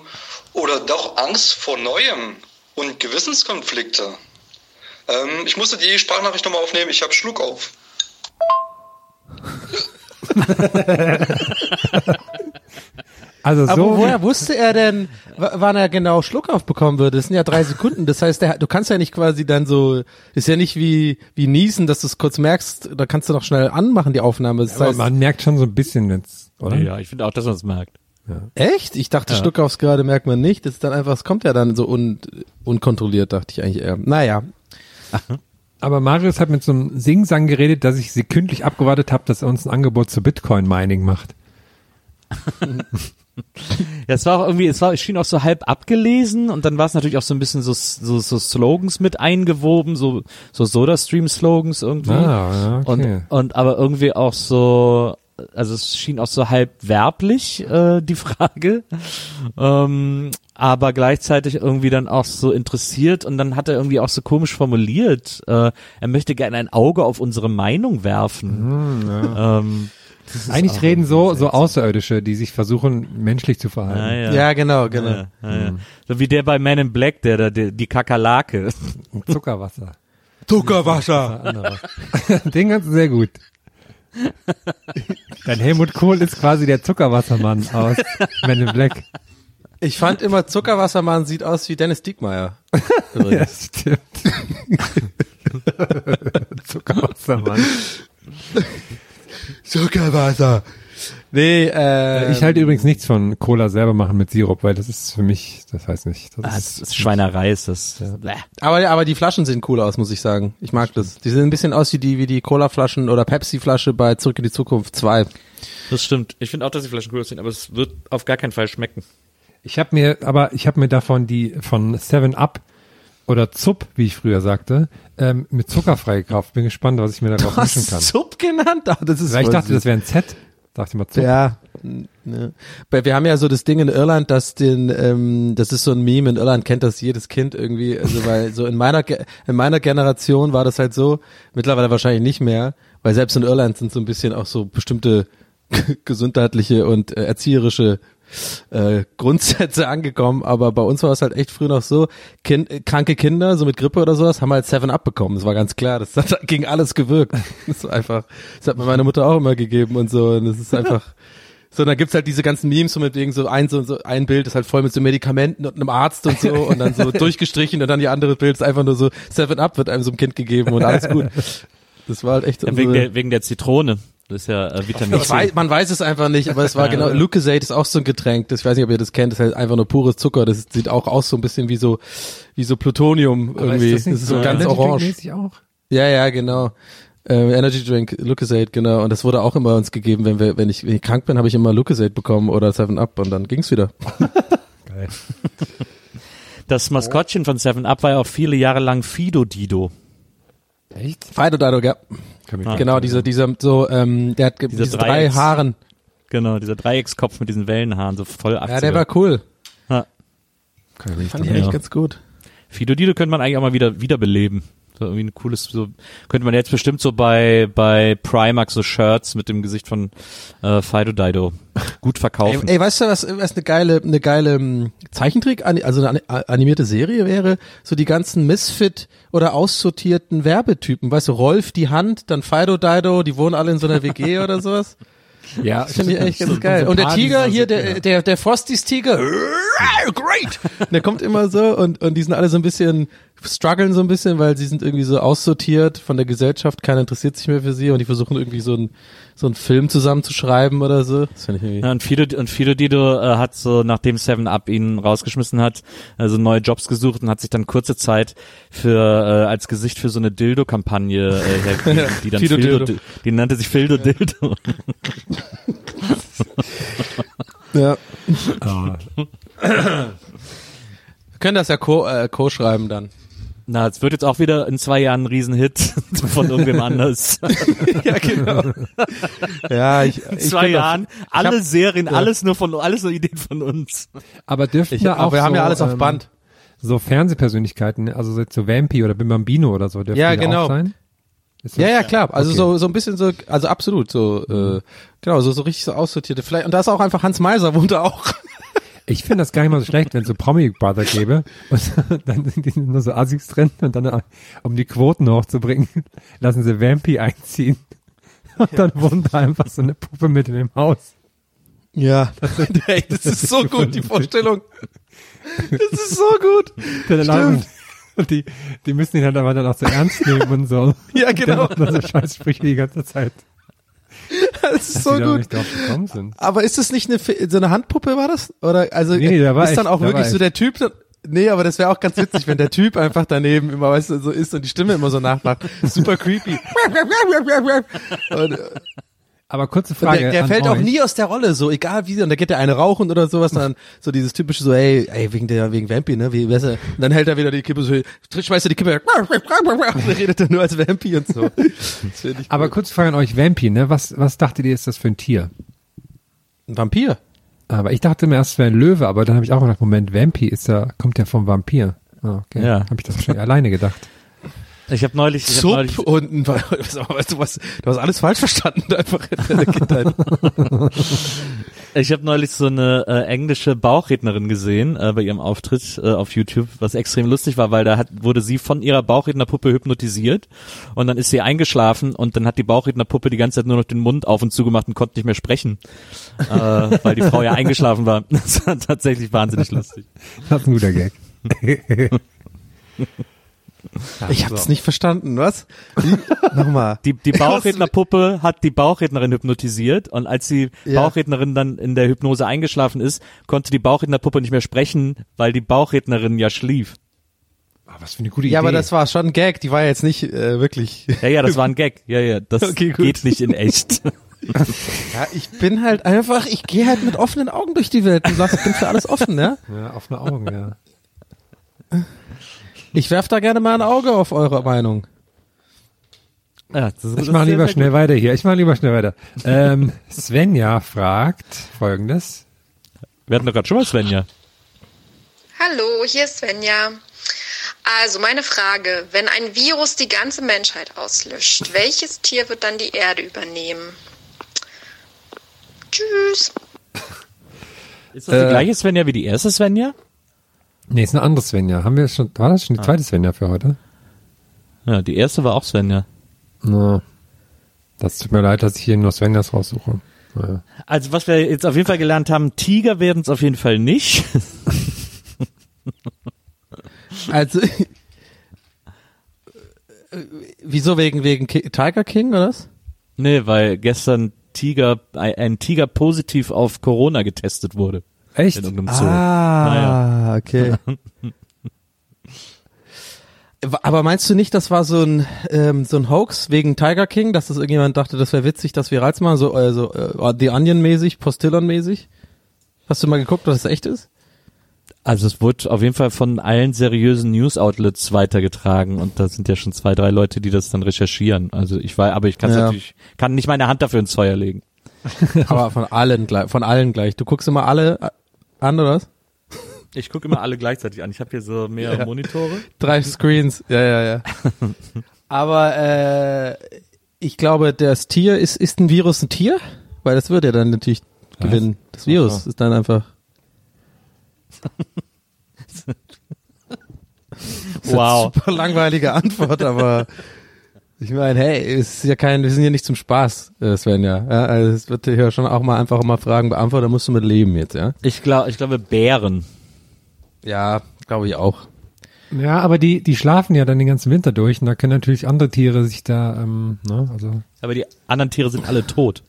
oder doch Angst vor Neuem und Gewissenskonflikte. Ähm, ich musste die Sprachnachricht nochmal aufnehmen, ich habe Schluck auf. Also so. Aber woher wusste er denn, wann er genau Schluck aufbekommen würde? Das sind ja drei Sekunden. Das heißt, der, du kannst ja nicht quasi dann so, ist ja nicht wie, wie Niesen, dass du es kurz merkst, da kannst du noch schnell anmachen, die Aufnahme. Das heißt, man merkt schon so ein bisschen jetzt, oder? Ja, ich finde auch, dass man es merkt. echt? Ich dachte, Ja. Schluck aufs gerade merkt man nicht. Das ist dann einfach, es kommt ja dann so un, unkontrolliert, dachte ich eigentlich eher. Naja. Aber Marius hat mit so einem Singsang geredet, dass ich sekündlich abgewartet habe, dass er uns ein Angebot zu Bitcoin-Mining macht. Ja, es war auch irgendwie, es war, es schien auch so halb abgelesen und dann war es natürlich auch so ein bisschen so, so, so Slogans mit eingewoben, so, so Soda-Stream-Slogans irgendwie. Ah, ja, okay. Und, und aber irgendwie auch so, also es schien auch so halb werblich, äh, die Frage. Ähm, aber gleichzeitig irgendwie dann auch so interessiert und dann hat er irgendwie auch so komisch formuliert, äh, er möchte gerne ein Auge auf unsere Meinung werfen. ähm, das ist Eigentlich reden so, so Außerirdische, die sich versuchen, menschlich zu verhalten. Ah, ja. Ja, genau, genau. Ja, ja, ja. So wie der bei Man in Black, der da die, die Kakerlake. Zuckerwasser. Zuckerwasser. Den kannst du sehr gut. Dein Helmut Kohl ist quasi der Zuckerwassermann aus Men in Black. Ich fand immer, Zuckerwassermann sieht aus wie Dennis Diekmeyer. Ja, stimmt. Zuckerwassermann. Zuckerwasser. Nee, äh. Ich halte übrigens nichts von Cola selber machen mit Sirup, weil das ist für mich, das heißt nicht. Das Ah, das ist Schweinerei, ist das. Bäh. Aber, aber die Flaschen sehen cool aus, muss ich sagen. Ich mag das. Die sehen ein bisschen aus wie die, wie die Cola-Flaschen oder Pepsi-Flasche bei Zurück in die Zukunft 2. Das stimmt. Ich finde auch, dass die Flaschen cool aussehen, aber es wird auf gar keinen Fall schmecken. Ich habe mir, aber ich habe mir davon die von Seven Up oder Zup, wie ich früher sagte, ähm, mit zuckerfrei gekauft. Bin gespannt, was ich mir darauf mischen kann. Zup genannt? Ah, das ist Weil ich dachte, das wäre ein Z. Dachte ich mal Zup. Ja. Ne. Wir haben ja so das Ding in Irland, dass den, ähm, das ist so ein Meme in Irland kennt das jedes Kind irgendwie, also weil so in meiner Ge- in meiner Generation war das halt so, mittlerweile wahrscheinlich nicht mehr, weil selbst in Irland sind so ein bisschen auch so bestimmte gesundheitliche und äh, erzieherische äh, Grundsätze angekommen, aber bei uns war es halt echt früh noch so, kind, äh, kranke Kinder, so mit Grippe oder sowas, haben halt Seven Up bekommen. Das war ganz klar, das hat gegen alles gewirkt. Das ist einfach, das hat mir meine Mutter auch immer gegeben und so, und das ist einfach, so, und dann gibt's halt diese ganzen Memes so mit wegen so ein, so, so ein Bild ist halt voll mit so Medikamenten und einem Arzt und so und dann so durchgestrichen und dann die andere Bild ist einfach nur so Seven Up wird einem so einem Kind gegeben und alles gut. Das war halt echt Ja, wegen, der, wegen der Zitrone. Das ist ja äh, Vitamin ich C. weiß, man weiß es einfach nicht, aber es war genau, Lucasade ist auch so ein Getränk, das, ich weiß nicht, ob ihr das kennt, das ist halt einfach nur pures Zucker, das sieht auch aus so ein bisschen wie so, wie so Plutonium Aber irgendwie, ist das, nicht ist so ganz Energy Drink orange. Ja, ja, genau. Äh, Energy Drink, Lucasade, genau. Und das wurde auch immer uns gegeben, wenn wir, wenn ich, wenn ich krank bin, habe ich immer Lucasade bekommen oder Seven Up und dann ging's wieder. Geil. Das Maskottchen von Seven Up war ja auch viele Jahre lang Fido Dido. Echt? Fido Dado, ja. Kann mich Ah. Genau, dieser, dieser, so, ähm, der hat Dieser diese drei. Haaren. Genau, dieser Dreieckskopf mit diesen Wellenhaaren, so voll 80er. Ja, der war cool. Ja. Kann ich Fand ich eigentlich Ja. ganz gut. Fido Dido könnte man eigentlich auch mal wieder wiederbeleben. So irgendwie ein cooles, so könnte man jetzt bestimmt so bei bei Primark so Shirts mit dem Gesicht von äh, Fido Dido gut Ey, verkaufen. ey, weißt du, was, was eine geile, eine geile ähm, Zeichentrick, also eine ani- animierte Serie wäre? So die ganzen Misfit oder aussortierten Werbetypen. Weißt du, Rolf die Hand, dann Fido Dido, die wohnen alle in so einer WG oder sowas. Ja, Das finde ich echt ganz so- geil. so Und der Tiger hier, der, ja. der, der Frostys Tiger, great! Der kommt immer so und, und die sind alle so ein bisschen, strugglen so ein bisschen, weil sie sind irgendwie so aussortiert von der Gesellschaft, keiner interessiert sich mehr für sie und die versuchen irgendwie so ein so einen Film zusammenzuschreiben oder so. Das finde ich irgendwie. Ja, und Fido, und Fido Dido äh, hat so, nachdem Seven Up ihn rausgeschmissen hat, also neue Jobs gesucht und hat sich dann kurze Zeit für äh, als Gesicht für so eine Dildo-Kampagne äh, hergegeben, die dann Fido Fildo, Dildo. die nannte sich Fildo Dildo. Ja. Ah, Wir können das ja co, äh, co schreiben dann. Na, es wird jetzt auch wieder in zwei Jahren ein Riesenhit von irgendwem anders. ja, genau. ja, ich, In ich zwei bin Jahren, Auf, ich alle hab- Serien, ja. alles nur von, alles nur Ideen von uns. Aber dürften Ich, da auch aber wir haben so, ja alles auf ähm, Band. So Fernsehpersönlichkeiten, also so, so Vampy oder Bim Bambino oder so, dürften Ja, genau. auch sein? Ja, ja, klar. Also Okay. so so ein bisschen so, also absolut so, äh, genau, so so richtig so aussortierte. Vielleicht und da ist auch einfach Hans Meiser wohnt da auch. Ich finde das gar nicht mal so schlecht, wenn es so Promi Brother gäbe und dann sind die nur so Assis drin und dann, um die Quoten hochzubringen, lassen sie Vampy einziehen. Und dann wohnt da einfach so eine Puppe mit in dem Haus. Ja, Ey, das ist so gut die Vorstellung. Das ist so gut. Dann Stimmt. Und die, die müssen ihn halt aber dann auch so ernst nehmen und so. Ja, Und genau. Nur so Scheißsprüche die ganze Zeit. Das ist Dass so die da gut. nicht drauf gekommen sind. Aber ist das nicht eine so eine Handpuppe war das? Oder also Nee, nee, der war ist dann echt, auch der wirklich so der Typ dann- Nee, aber das wäre auch ganz witzig, wenn der Typ einfach daneben immer, weißt du, so ist und die Stimme immer so nachmacht. Super creepy. Und, äh, Aber kurze Frage. der, der an fällt auch euch. nie aus der Rolle, so egal wie, und da geht der eine rauchen oder sowas, dann so dieses typische so, ey, ey, wegen der, wegen Vampy, ne, wie, du, und dann hält er wieder die Kippe so, schmeißt er die Kippe, weg, und redet er nur als Vampy und so. Aber cool. kurze Frage an euch, Vampy, ne? Was, was dachtet ihr, ist das für ein Tier? Ein Vampir. Aber ich dachte mir erst, es wäre ein Löwe, aber dann habe ich auch gedacht, Moment, Vampy ist ja, kommt ja vom Vampir. Ah, okay. Ja. Habe ich das wahrscheinlich alleine gedacht. Ich habe neulich, ich hab neulich Sub und ein, weißt du was, du hast alles falsch verstanden einfach in deiner Kindheit. Ich habe neulich so eine äh, englische Bauchrednerin gesehen äh, bei ihrem Auftritt äh, auf YouTube, was extrem lustig war, weil da hat, wurde sie von ihrer Bauchrednerpuppe hypnotisiert und dann ist sie eingeschlafen und dann hat die Bauchrednerpuppe die ganze Zeit nur noch den Mund auf und zugemacht und konnte nicht mehr sprechen, äh, weil die Frau ja eingeschlafen war. Das war tatsächlich wahnsinnig lustig. Das ist ein guter Gag. Ich hab's nicht verstanden, was? Nochmal. Die, die Bauchrednerpuppe hat die Bauchrednerin hypnotisiert und als die Ja. Bauchrednerin dann in der Hypnose eingeschlafen ist, konnte die Bauchrednerpuppe nicht mehr sprechen, weil die Bauchrednerin ja schlief. Ah, was für eine gute Idee. Ja, aber das war schon ein Gag, die war jetzt nicht äh, wirklich. Ja, ja, das war ein Gag. Ja, ja, das Okay, geht nicht in echt. Ja, ich bin halt einfach, ich gehe halt mit offenen Augen durch die Welt und sag, ich bin für alles offen, ja? Ja, offene Augen, ja. Ich werf da gerne mal ein Auge auf eure Meinung. Ja, das ist Ich mache lieber sehr schnell gut. weiter hier. Ich mache lieber schnell weiter. Ähm, Svenja fragt folgendes. Wir hatten doch gerade schon mal Svenja. Hallo, hier ist Svenja. Also meine Frage, wenn ein Virus die ganze Menschheit auslöscht, welches Tier wird dann die Erde übernehmen? Tschüss. Ist das die Äh, gleiche Svenja wie die erste Svenja? Nee, ist eine andere Svenja. Haben wir schon, war das schon die zweite Svenja für heute? Ja, die erste war auch Svenja. Na, das tut mir leid, dass ich hier nur Svenjas raussuche. Naja. Also was wir jetzt auf jeden Fall gelernt haben, Tiger werden es auf jeden Fall nicht. Also, äh, wieso wegen, wegen Tiger King oder was? nee, weil gestern Tiger, ein Tiger positiv auf Corona getestet wurde. Echt? In irgendeinem Zoo. Ah, okay. Aber meinst du nicht, das war so ein ähm, so ein Hoax wegen Tiger King, dass das irgendjemand dachte, das wäre witzig, dass wir jetzt mal so also äh, The Onion mäßig, Postillon mäßig? Hast du mal geguckt, was das echt ist? Also es wurde auf jeden Fall von allen seriösen News-Outlets weitergetragen und da sind ja schon zwei, drei Leute, die das dann recherchieren. Also ich war, aber ich kann Ja. natürlich, kann nicht meine Hand dafür ins Feuer legen. Aber von allen gleich, von allen gleich. Du guckst immer alle an oder was? Ich gucke immer alle gleichzeitig an. Ich habe hier so mehrere Ja. Monitore. Drei Screens, ja, ja, ja. Aber äh, ich glaube, das Tier ist ist ein Virus ein Tier, weil das würde ja dann natürlich Was? gewinnen. Das Virus so. ist dann einfach. Wow. Super langweilige Antwort, aber ich meine, hey, es ist ja kein, wir sind ja nicht zum Spaß, äh, Sven, ja. ja also es wird hier schon auch mal einfach mal Fragen beantworten, da musst du mit leben jetzt, ja. Ich glaube, ich glaube Bären. Ja, glaube ich auch. Ja, aber die, die schlafen ja dann den ganzen Winter durch und da können natürlich andere Tiere sich da, ähm, ne, also. Aber die anderen Tiere sind alle tot.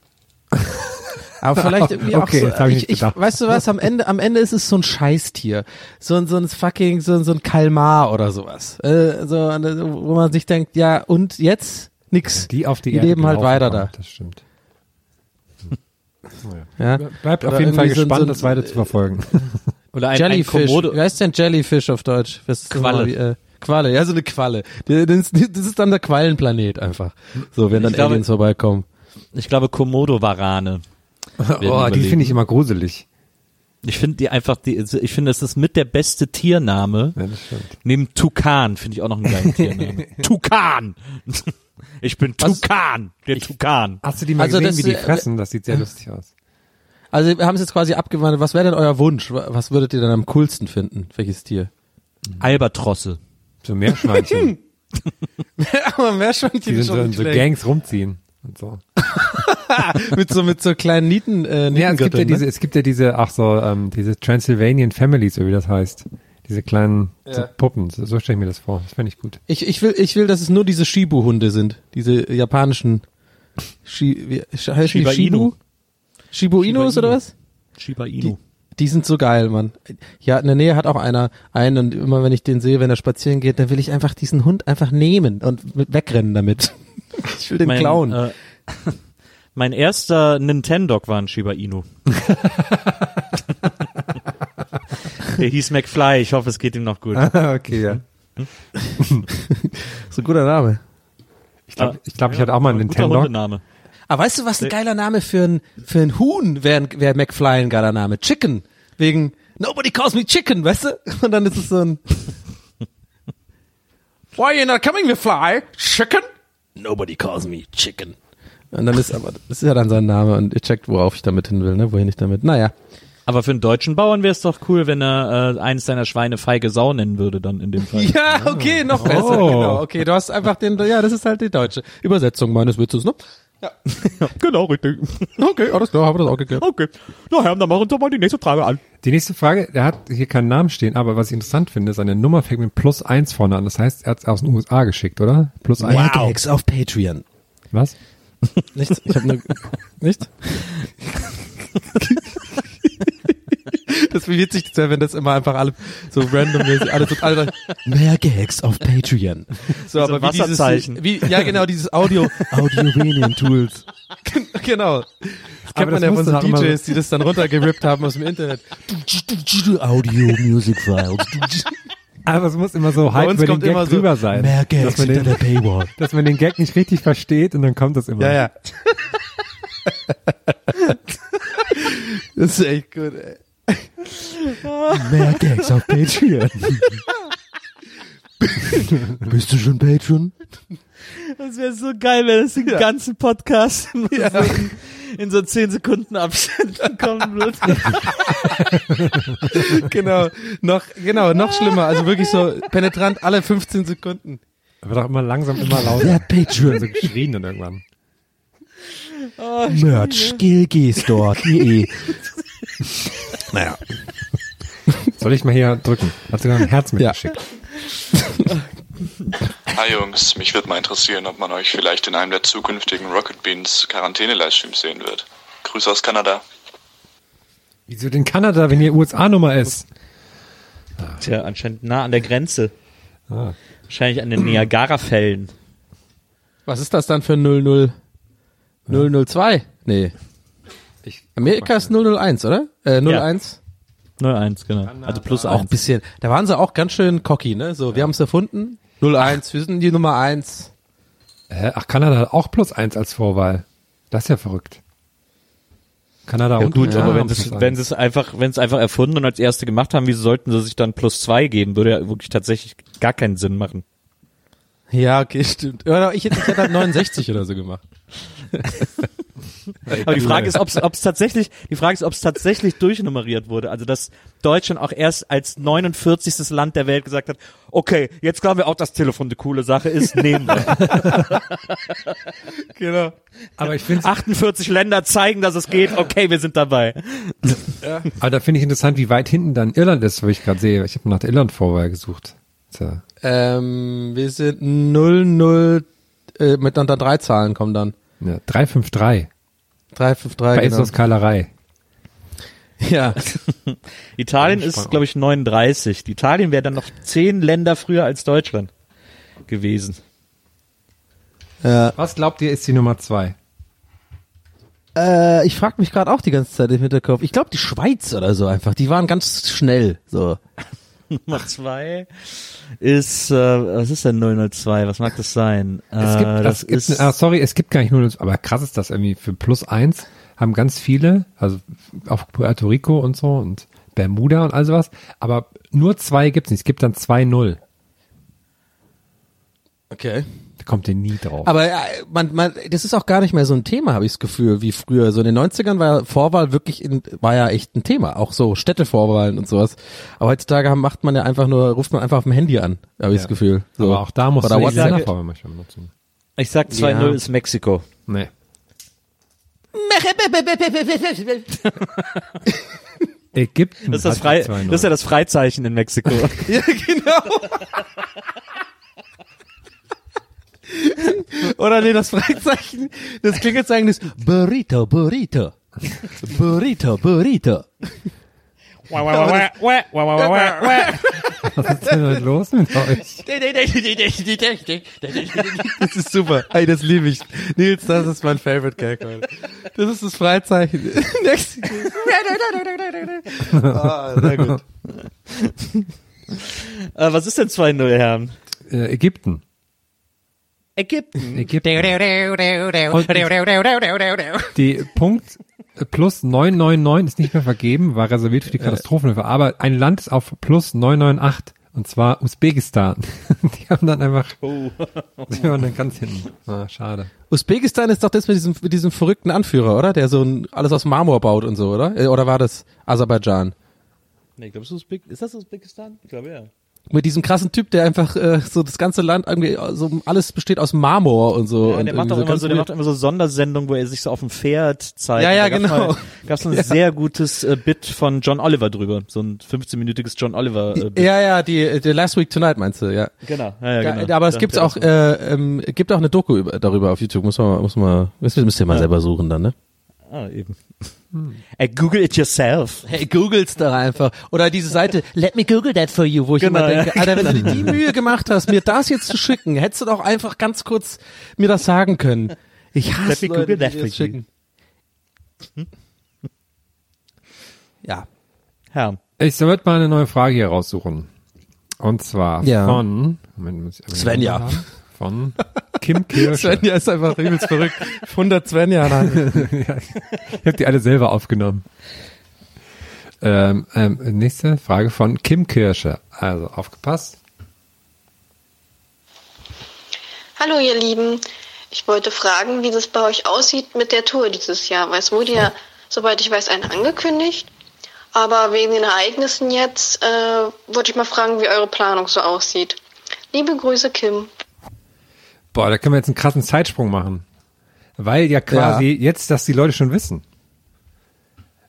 Aber vielleicht irgendwie Okay, auch so, ich ich, ich, weißt du was, am Ende, am Ende ist es so ein Scheißtier. So ein, so ein fucking, so ein, so ein Kalmar oder sowas. Äh, so, wo man sich denkt, ja, und jetzt? Nix. Die auf die, Die Erde leben halt weiter kommen, da. Das stimmt. Ja. Bleibt auf jeden Fall so ein- gespannt, so ein- das weiter zu verfolgen. Oder ein, ein Jellyfish. Komodo. Wie heißt denn Jellyfish auf Deutsch? Was Qualle. wie, äh, Qualle, ja, so eine Qualle. Das, das ist dann der Quallenplanet einfach. So, wenn dann Ich glaube- Aliens vorbeikommen. Ich glaube Komodo-Warane. Oh, die finde ich immer gruselig. Ich finde die einfach, die, ich finde, das ist mit der beste Tiername. Ja, das stimmt. Neben Tukan finde ich auch noch einen geilen Tiername. Tukan! Ich bin Tukan, der Tukan. Hast du die mal Also gesehen, das, wie die äh, fressen? Das sieht sehr lustig aus. Also wir haben es jetzt quasi abgewandelt. Was wäre denn euer Wunsch? Wa- Was würdet ihr denn am coolsten finden? Welches Tier? Albatrosse. So Meerschweinchen, Aber Meerschweinchen die sind so in so Gangs rumziehen und so. mit so mit so kleinen Nieten. Äh, Ja, es gibt ja Nietengürteln, diese, ne? es gibt ja diese, ach so, ähm, diese Transylvanian Families, so wie das heißt. Diese kleinen so Ja. Puppen, so, so stelle ich mir das vor. Das fände ich gut. Ich, ich will, ich will, dass es nur diese Shibu-Hunde sind. Diese japanischen Shi, wie, heißen Shiba die Shibu? Inu. Shibu Inus Shiba oder Inu. was? Shiba Die, Inu. die sind so geil, Mann. Ja, in der Nähe hat auch einer einen und immer wenn ich den sehe, wenn er spazieren geht, dann will ich einfach diesen Hund einfach nehmen und wegrennen damit. Ich will den mein, klauen. Äh, mein erster Nintendo war ein Shiba Inu. Der hieß McFly. Ich hoffe, es geht ihm noch gut. okay, ja. so ein guter Name. Ich glaube, ich, glaub, ich hatte auch mal einen Nintendo. Hundename. Aber weißt du, was ein geiler Name für ein, für ein Huhn wäre wär McFly ein geiler Name? Chicken. Wegen Nobody calls me chicken, weißt du? Und dann ist es so ein Why you not coming, McFly? Chicken? Nobody calls me chicken. Und dann ist aber, das ist ja dann sein Name und ihr checkt, worauf ich damit hin will, ne? Wohin ich damit. Naja. Aber für einen deutschen Bauern wäre es doch cool, wenn er äh, eines seiner Schweine feige Sau nennen würde, dann in dem Fall. Ja, okay, noch besser. Oh. Genau, okay, du hast einfach den, ja, das ist halt die deutsche Übersetzung meines Witzes, ne? genau, richtig. Okay, alles klar, haben wir das auch geklärt. Okay. Na Herr, dann machen wir doch mal die nächste Frage an. Die nächste Frage, der hat hier keinen Namen stehen, aber was ich interessant finde, seine Nummer fängt mit plus eins vorne an. Das heißt, er hat es aus den USA geschickt, oder? Plus eins. Mehr Gags auf Patreon. Was? Nichts? Ich hab nur, nicht? Das witzig das wäre, wenn das immer einfach alle so random ist, alle so alle mehr Gags auf Patreon. So, So aber wie dieses, Wasserzeichen. wie, ja genau, dieses Audio, Audiovanian Tools. genau. Das kennt Aber man das ja von muss so DJs, die das dann runtergerippt haben aus dem Internet. Audio Music Files. Aber es muss immer so halb über den kommt Gag immer so, drüber sein. mehr Gags dass man, den, der Paywall. dass man den Gag nicht richtig versteht und dann kommt das immer. Ja, ja. Das ist echt gut, ey. Mehr Gags auf Patreon. Bist du schon Patreon? Das wäre so geil, wenn das den ganzen Podcast in, so, in, in so 10 Sekunden Abständen kommen würde. genau, noch, genau, noch schlimmer. Also wirklich so penetrant alle 15 Sekunden. Aber doch immer langsam, immer lauter. Hat Patreon? So geschrien dann irgendwann. Merch, GLG Store, GE. Naja. Soll ich mal hier drücken? Hat sogar ein Herz mitgeschickt. Hi Jungs, mich würde mal interessieren, ob man euch vielleicht in einem der zukünftigen Rocket Beans Quarantäne-Livestreams sehen wird. Grüße aus Kanada. Wieso denn Kanada, wenn hier USA-Nummer ist? Tja, anscheinend nah an der Grenze. Ah. Wahrscheinlich an den Niagara-Fällen. Was ist das dann für 00? 002? Nee. Ich, Amerika ist 001, oder? Äh, 01? 01, genau. Also plus Auch ein 1. bisschen. Da waren sie auch ganz schön cocky, ne? So, wir haben es erfunden. 01, wir sind die Nummer 1. Hä? Ach, Kanada hat auch plus eins als Vorwahl. Das ist ja verrückt. Kanada Ja und gut, USA aber wenn sie wenn es einfach, wenn sie es einfach erfunden und als erste gemacht haben, wieso sollten sie sich dann plus zwei geben? Würde ja wirklich tatsächlich gar keinen Sinn machen. Ja, okay, stimmt. Ich, hätte- ich hätte halt 69 oder so gemacht. Aber die Frage ist, ob es tatsächlich, die Frage ist, ob es tatsächlich durchnummeriert wurde. Also dass Deutschland auch erst als 49. Land der Welt gesagt hat, okay, jetzt glauben wir auch, dass Telefon eine coole Sache ist, nehmen wir. Genau. Aber ich finde 48 Länder zeigen, dass es geht, okay, wir sind dabei. aber da finde ich interessant, wie weit hinten dann Irland ist, wo ich gerade sehe. Ich habe nach der Irland-Vorwahl gesucht. Tja. Ähm, wir sind 00, äh, mit dann, drei Zahlen kommen dann. Ja, 353. 353, Bei genau. Keilerei. Ja. Italien ist, glaube ich, 39. Die Italien wäre dann noch zehn Länder früher als Deutschland gewesen. ja. Was glaubt ihr, ist die Nummer zwei? Äh, ich frage mich gerade auch die ganze Zeit im Hinterkopf. Ich glaube die Schweiz oder so einfach. Die waren ganz schnell. So. Nummer zwei ist, äh, was ist denn 002? Was mag das sein? Es äh, gibt, das es gibt, ist, ah, sorry, es gibt gar nicht nur, aber krass ist das irgendwie für plus eins haben ganz viele, also auf Puerto Rico und so und Bermuda und all sowas, aber nur zwei gibt's nicht. Es gibt dann zwei Null. Okay. Kommt ihr nie drauf. Aber äh, man, man, das ist auch gar nicht mehr so ein Thema, habe ich das Gefühl, wie früher. So in den 90ern war Vorwahl wirklich in, war ja echt ein Thema, auch so Städtevorwahlen und sowas. Aber heutzutage macht man ja einfach nur, ruft man einfach auf dem Handy an, habe ich Ja. das Gefühl. So. aber auch da muss man WhatsApp. WhatsApp Vorwahl manchmal benutzen. ich sag 2-0 Ja. ist Mexiko. Nee. Ägypten. Das ist das, Frei, 2-0. das ist ja das Freizeichen in Mexiko. ja, genau. Oder nee, das Freizeichen, das klingt jetzt eigentlich Burrito, Burrito. Burrito, Burrito. Was ist denn heute los mit euch? Das ist super. Ey, das liebe ich. Nils, das ist mein Favorite Gag heute. Das ist das Freizeichen. Ah, sehr gut. äh, was ist denn 2-0, Herrn? Äh, Ägypten. Ägypten. Ägypten. Die Punkt äh, plus 999 ist nicht mehr vergeben, war reserviert für die Katastrophenhilfe, aber ein Land ist auf plus 998 und zwar Usbekistan. Die haben dann einfach, Oh. die waren dann ganz hinten. Ah, schade. Usbekistan ist doch das mit diesem, mit diesem verrückten Anführer, oder? Der so ein, alles aus Marmor baut und so, oder? Äh, Oder war das Aserbaidschan? Nee, ich glaube, ist, Usbek ist das Usbekistan? Ich glaube, ja. Mit diesem krassen Typ, der einfach äh, so das ganze Land irgendwie äh, so alles besteht aus Marmor und so. Ja, und der macht auch immer ganz so, der macht immer so Sondersendungen, wo er sich so auf dem Pferd zeigt. Ja, ja, Da gab's genau. Mal, gab's ein Ja. sehr gutes äh, Bit von John Oliver drüber. So ein 15-minütiges John Oliver äh, Bit. Ja, ja, die, die Last Week Tonight meinst du, ja. Genau, ja, ja, genau. Aber es gibt's auch, äh, ähm, gibt auch eine Doku über, darüber auf YouTube. Muss man, muss man, müsst ihr, müsst ihr mal Ja. selber suchen dann, ne? Ah, eben. Ey, Google it yourself. Hey, googles da einfach. Oder diese Seite, let me google that for you, wo ich Genau, immer denke, ja. Alter, wenn du dir die Mühe gemacht hast, mir das jetzt zu schicken, hättest du doch einfach ganz kurz mir das sagen können. Ich hasse Let me Leute, google that das for you. schicken. Ja. Ja. Ich würde mal eine neue Frage hier raussuchen. Und zwar Ja. von, Moment, muss ich Svenja. haben. Von Kim Kirsche. Svenja ist einfach übelst verrückt. 100 Svenja. Nein. ja, ich habe die alle selber aufgenommen. Ähm, ähm, nächste Frage von Kim Kirsche. Also aufgepasst. Hallo ihr Lieben, ich wollte fragen, wie das bei euch aussieht mit der Tour dieses Jahr, weil es wurde ja, soweit ich weiß, eine angekündigt. Aber wegen den Ereignissen jetzt äh, wollte ich mal fragen, wie eure Planung so aussieht. Liebe Grüße, Kim. Boah, da können wir jetzt einen krassen Zeitsprung machen. Weil ja quasi jetzt, dass die Leute schon wissen.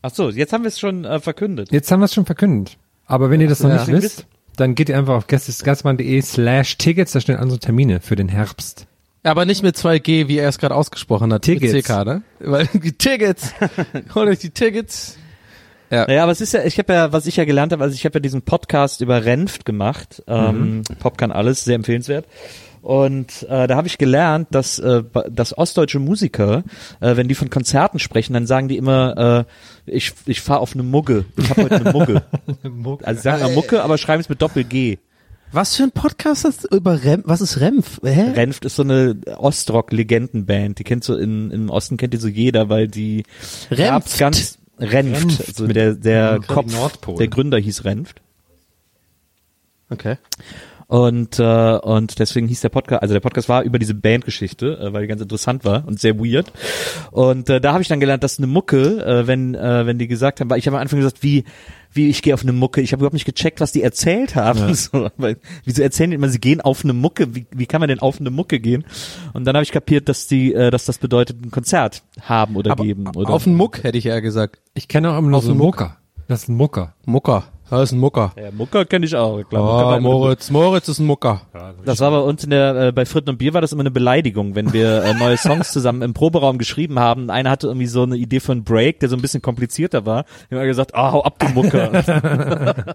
Ach so, jetzt haben wir es schon äh, verkündet. Jetzt haben wir es schon verkündet. Aber wenn ihr das noch Ja. nicht wisst, dann geht ihr einfach auf gästesgastmann.de slash Tickets, da stehen unsere Termine für den Herbst. Aber nicht mit 2G, wie er es gerade ausgesprochen hat. Tickets. Mit CK, ne? Weil die Tickets. Holt euch die Tickets. Ja. Naja, aber es ist ja, ich habe ja, was ich ja gelernt habe, also ich habe ja diesen Podcast über Renft gemacht. Ähm, Pop kann alles, sehr empfehlenswert. Und äh, da habe ich gelernt, dass, äh, dass ostdeutsche Musiker, äh, wenn die von Konzerten sprechen, dann sagen die immer, äh, ich, ich fahre auf eine Mugge. Ich habe heute eine Mugge. Also sie sagen immer Mucke, aber schreiben es mit Doppel-G. Was für ein Podcast ist das über Rem? Was ist Remf? Hä? Renft ist so eine Ostrock-Legendenband. Die kennt so in, im Osten kennt die so jeder, weil die Renft. ganz Renft. Renft. Also der der Ja, Kopf, Nordpol. der Gründer hieß Renft. Okay. Und äh, und deswegen hieß der Podcast, also der Podcast war über diese Bandgeschichte, äh, weil die ganz interessant war und sehr weird. Und äh, da habe ich dann gelernt, dass eine Mucke, äh, wenn äh, wenn die gesagt haben, weil ich habe am Anfang gesagt, wie wie ich gehe auf eine Mucke, ich habe überhaupt nicht gecheckt, was die erzählt haben. So, weil, wieso erzählen die immer, sie gehen auf eine Mucke? Wie, wie kann man denn auf eine Mucke gehen? Und dann habe ich kapiert, dass die, äh, dass das bedeutet, ein Konzert haben oder Aber geben oder auf einen Muck hätte ich eher gesagt. Ich kenne auch immer Auf so einen Muck. Mucker. Das ist ein Mucker. Mucker. Das ist ein Mucker. Ja, Mucker kenne ich auch. Klar, Mucker war Oh, immer- Moritz. Moritz ist ein Mucker. Das war bei uns in der, äh, bei Fritten und Bier war das immer eine Beleidigung, wenn wir äh, neue Songs zusammen im Proberaum geschrieben haben. Einer hatte irgendwie so eine Idee für einen Break, der so ein bisschen komplizierter war. Wir haben gesagt, ah, hau ab, du Mucker.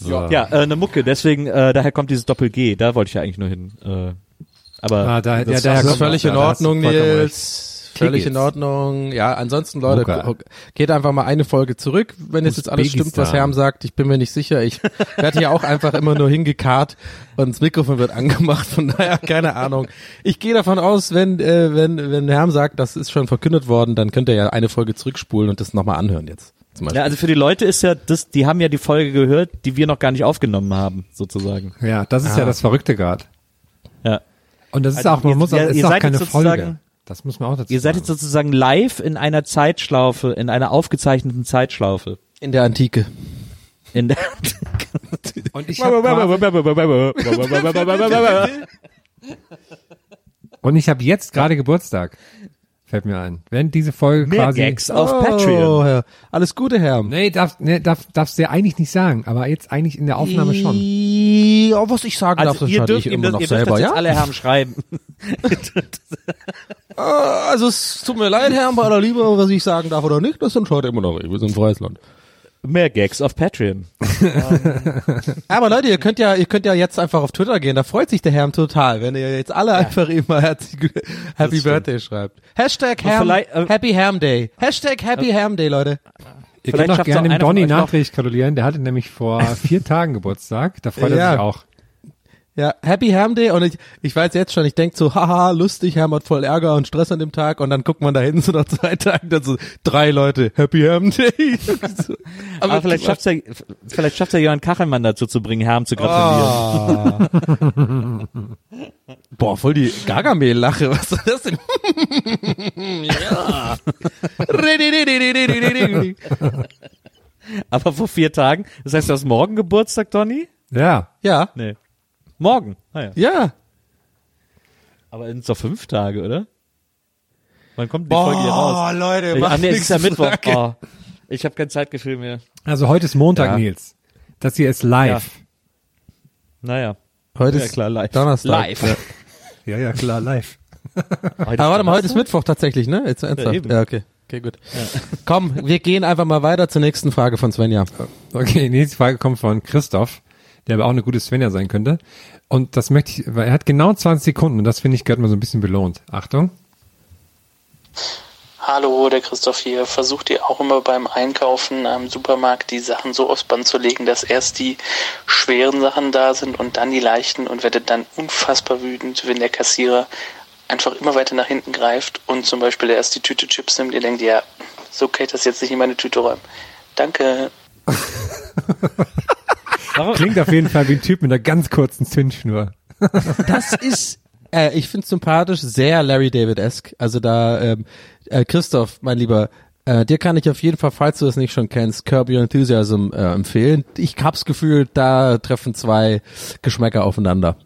So. ja, äh, eine Mucke, deswegen, äh, daher kommt dieses Doppel-G, da wollte ich ja eigentlich nur hin. Äh, aber Ah, da- ja, das, daher Das ist kommt völlig in ja, Ordnung, Nils. Völlig in Ordnung. Ja, ansonsten, Leute, Luca. geht einfach mal eine Folge zurück, wenn es jetzt alles stimmt, was. Herm sagt. Ich bin mir nicht sicher. Ich werde hier auch einfach immer nur hingekarrt und das Mikrofon wird angemacht. Von daher, keine Ahnung. Ich gehe davon aus, wenn, äh, wenn, wenn Herm sagt, das ist schon verkündet worden, dann könnt ihr ja eine Folge zurückspulen und das nochmal anhören jetzt. Ja, also für die Leute ist ja das, die haben ja die Folge gehört, die wir noch gar nicht aufgenommen haben, sozusagen. Ja, das ist ja Ah. das Verrückte gerade. Ja. Und das ist Also auch, man ihr- muss auch, ihr- ist ihr auch seid keine Folge. Das muss man auch dazu Ihr seid jetzt sozusagen live in einer Zeitschlaufe, in einer aufgezeichneten Zeitschlaufe. In der Antike. In der Und ich habe Und ich habe jetzt gerade Geburtstag. Fällt mir ein. Wenn diese Folge Mehr quasi Gags auf oh, Patreon. Herr. Alles Gute, Herr. Nee, darf, nee, darf, darfst du ja eigentlich nicht sagen, aber jetzt eigentlich in der Aufnahme schon. Ja, was ich sagen darf, Also das ihr dürft ich immer das, noch ihr dürft selber, das jetzt ja? alle Herren schreiben. Äh, Also es tut mir leid, Herr, bei aller Liebe, was ich sagen darf oder nicht, das entscheidet immer noch ich. Wir sind ein freies Land. Mehr Gags auf Patreon. Aber Leute, ihr könnt ja, ihr könnt ja jetzt einfach auf Twitter gehen, da freut sich der Herr total, wenn ihr jetzt alle einfach immer Happy. Birthday schreibt. Hashtag vielleicht, äh, Happy Ham Day. Hashtag Happy Ham Day, Leute. Ihr Vielleicht könnt auch gerne dem Donny nachträglich gratulieren. Der hatte nämlich vor vier Tagen Geburtstag. Da freut er Ja. sich auch. Ja, Happy Ham Day und ich, ich weiß jetzt schon, ich denk so, haha, lustig, Ham hat voll Ärger und Stress an dem Tag und dann guckt man da hinten so nach zwei Tagen, dann so drei Leute, Happy Ham Day. So, Aber vielleicht schafft's ja, vielleicht schafft ja Jörn Kachelmann dazu zu bringen, Herren zu gratulieren. Ah. Boah, voll die Gargamel-Lache, was ist das denn? ja. Aber vor vier Tagen. Das heißt, du hast morgen Geburtstag, Donny? Ja. Ja. Nee. Morgen. Naja. Ja. Aber sind doch fünf Tage, oder? Wann kommt die Boah, Folge hier raus? Leute, ich, ah, nee, es ist ja Mittwoch. Oh, ich habe kein Zeitgefühl mehr. Also heute ist Montag, Ja. Nils. Das hier ist live. Naja. Heute ja, ist klar, live. Donnerstag. Live. Ja. Ja, ja, klar, live. Aber warte mal, heute ist Mittwoch tatsächlich, ne? Jetzt ernsthaft. Ja, okay. Okay, gut. Komm, wir gehen einfach mal weiter zur nächsten Frage von Svenja. Okay, die nächste Frage kommt von Christoph, der aber auch eine gute Svenja sein könnte. Und das möchte ich, weil er hat genau 20 Sekunden und das finde ich gehört mal so ein bisschen belohnt. Achtung. Hallo, der Christoph hier. Versucht ihr auch immer beim Einkaufen am Supermarkt die Sachen so aufs Band zu legen, dass erst die schweren Sachen da sind und dann die leichten und werdet dann unfassbar wütend, wenn der Kassierer einfach immer weiter nach hinten greift und zum Beispiel erst die Tüte Chips nimmt. Ihr denkt, ja, so kann ich das jetzt nicht in meine Tüte räumen. Danke. Klingt auf jeden Fall wie ein Typ mit einer ganz kurzen Zündschnur. Das ist, äh, ich finde sympathisch, sehr Larry David-esque. Also da, ähm, äh, Christoph, mein Lieber, äh, dir kann ich auf jeden Fall, falls du es nicht schon kennst, Curb Your Enthusiasm äh, empfehlen. Ich hab's Gefühl, da treffen zwei Geschmäcker aufeinander.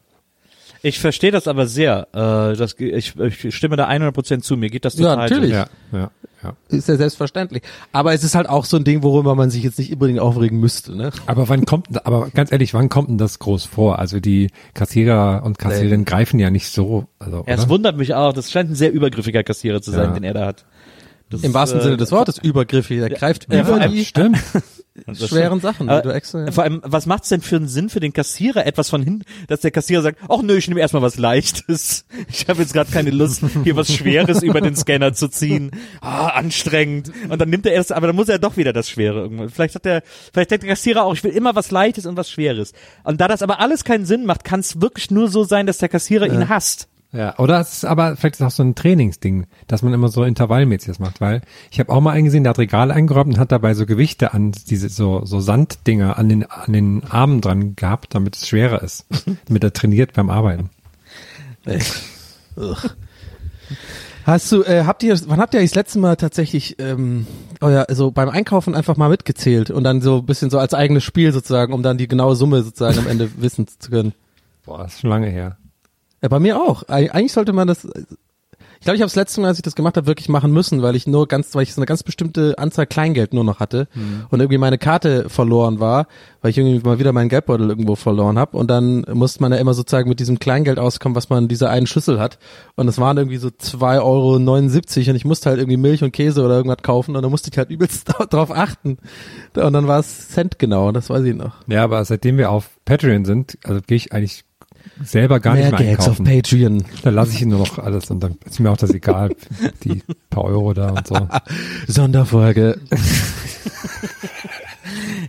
Ich verstehe das aber sehr. Äh, das, ich, ich stimme da 100% zu. Mir geht das Ja, total. natürlich. so. Ja, ja, ja. Ist ja selbstverständlich. Aber es ist halt auch so ein Ding, worüber man sich jetzt nicht unbedingt aufregen müsste, ne? Aber wann kommt, aber ganz ehrlich, wann kommt denn das groß vor? Also die Kassierer und Kassiererinnen greifen ja nicht so, also, Ja, es oder? wundert mich auch. Das scheint ein sehr übergriffiger Kassierer zu sein, Ja. den er da hat. Das Im ist, wahrsten äh, Sinne des Wortes, übergriffig. Der greift ja, über die Stimmt. Schweren. Sachen. Aber extra, Vor allem, was macht's denn für einen Sinn für den Kassierer, etwas von hinten, dass der Kassierer sagt, ach nö, ich nehme erstmal was Leichtes. Ich habe jetzt gerade keine Lust, hier was Schweres über den Scanner zu ziehen. Ah, anstrengend. Und dann nimmt er erst, aber dann muss er doch wieder das Schwere irgendwann. Vielleicht hat der, vielleicht denkt der Kassierer auch, ich will immer was Leichtes und was Schweres. Und da das aber alles keinen Sinn macht, kann es wirklich nur so sein, dass der Kassierer ihn hasst. Ja, oder es ist aber vielleicht ist auch so ein Trainingsding, dass man immer so intervallmäßig das macht, weil ich habe auch mal eingesehen, der hat Regale eingeräumt und hat dabei so Gewichte an diese so so Sanddinger an den an den Armen dran gehabt, damit es schwerer ist, damit er trainiert beim Arbeiten. Hast du, äh, habt ihr, wann habt ihr das letzte Mal tatsächlich ähm, euer, also beim Einkaufen einfach mal mitgezählt und dann so ein bisschen so als eigenes Spiel sozusagen, um dann die genaue Summe sozusagen am Ende wissen zu können? Boah, das ist schon lange her. Ja, bei mir auch. Eig- Eigentlich sollte man das. Ich glaube, ich habe das letzte Mal, als ich das gemacht habe, wirklich machen müssen, weil ich nur ganz, weil ich so eine ganz bestimmte Anzahl Kleingeld nur noch hatte und irgendwie meine Karte verloren war, weil ich irgendwie mal wieder meinen Geldbeutel irgendwo verloren habe und dann musste man ja immer sozusagen mit diesem Kleingeld auskommen, was man in dieser einen Schüssel hat und es waren irgendwie so 2,79 Euro und ich musste halt irgendwie Milch und Käse oder irgendwas kaufen und da musste ich halt übelst drauf achten und dann war es Cent genau, das weiß ich noch. Ja, aber seitdem wir auf Patreon sind, also gehe ich eigentlich selber gar Mehr nicht mehr Gags auf einkaufen. Patreon. Da lasse ich ihn nur noch alles und dann ist mir auch das egal, die paar Euro da und so. Sonderfolge.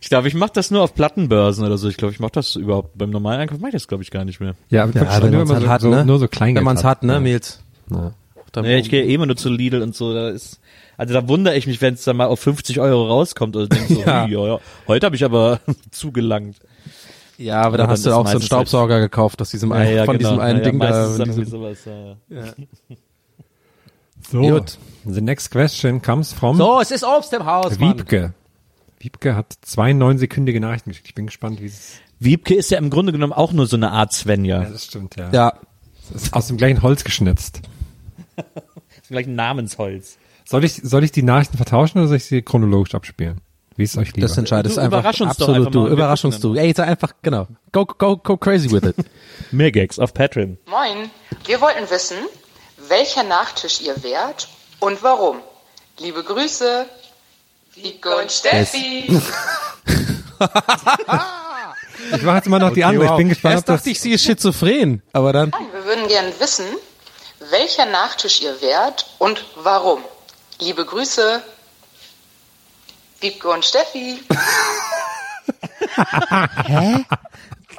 Ich glaube, ich mache das nur auf Plattenbörsen oder so. Ich glaube, ich mache das überhaupt beim normalen Einkauf mache ich das glaube ich gar nicht mehr. Ja, aber Ja, wenn man's immer halt so, hat, so, ne? nur so Kleingeld Wenn man's hat, ne, Mils? Ja. Dann- Nee, ich gehe eh immer nur zu Lidl und so. Da ist, also da wundere ich mich, wenn es dann mal auf 50 Euro rauskommt oder denk so, Ja. ja. Ja, heute habe ich aber zugelangt. Ja, aber dann hast du auch so einen meistens Staubsauger gekauft aus diesem Ja, einen, ja, von genau. diesem einen Ja, Ding da. diesem- sowas, ja, ja. So, Gut. the next question comes from So, es ist Obst im Haus, Mann. Wiebke. Wiebke hat zwei neunsekündige Nachrichten geschickt. Ich bin gespannt, wie es Wiebke ist ja im Grunde genommen auch nur so eine Art Svenja. Ja, das stimmt, ja. Ja. Aus dem gleichen Holz geschnitzt. Gleich ein Namensholz. Soll ich, soll ich die Nachrichten vertauschen oder soll ich sie chronologisch abspielen? Wie ist euch lieber? Das entscheidest Du einfach. überrasch uns doch absolut einfach du. Überrasch uns gucken du. Ey, sei einfach, genau. Go, go, go crazy with it. Mehr Gags auf Patreon. Moin, wir wollten wissen, welcher Nachtisch ihr wärt und warum. Liebe Grüße, Wiebke und Steffi. Ich mache jetzt mal noch die Okay, andere. wow. Ich bin gespannt, Erst dachte ich, sie ist schizophren, aber dann. Wir würden gerne wissen, welcher Nachtisch ihr wärt und warum. Liebe Grüße, Wiebke und Steffi. Hä?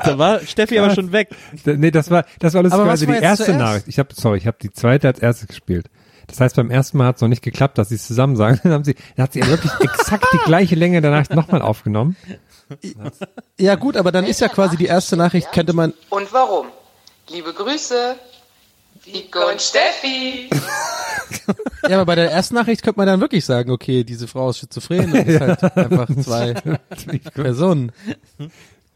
Da war Steffi aber schon weg. Nee, das war, das war Aber was lustigerweise war die erste zuerst? Nachricht. Ich habe, sorry, ich habe die zweite als erstes gespielt. Das heißt, beim ersten Mal hat es noch nicht geklappt, dass sie es zusammen sagen. Dann haben sie, dann hat sie wirklich exakt die gleiche Länge der Nachricht nochmal aufgenommen. Ja gut, aber dann ist ja quasi die erste Nachricht, könnte man, Und warum? Liebe Grüße, Wiebke und Steffi. ja, aber bei der ersten Nachricht könnte man dann wirklich sagen, okay, diese Frau ist schizophren und ist halt einfach zwei Personen.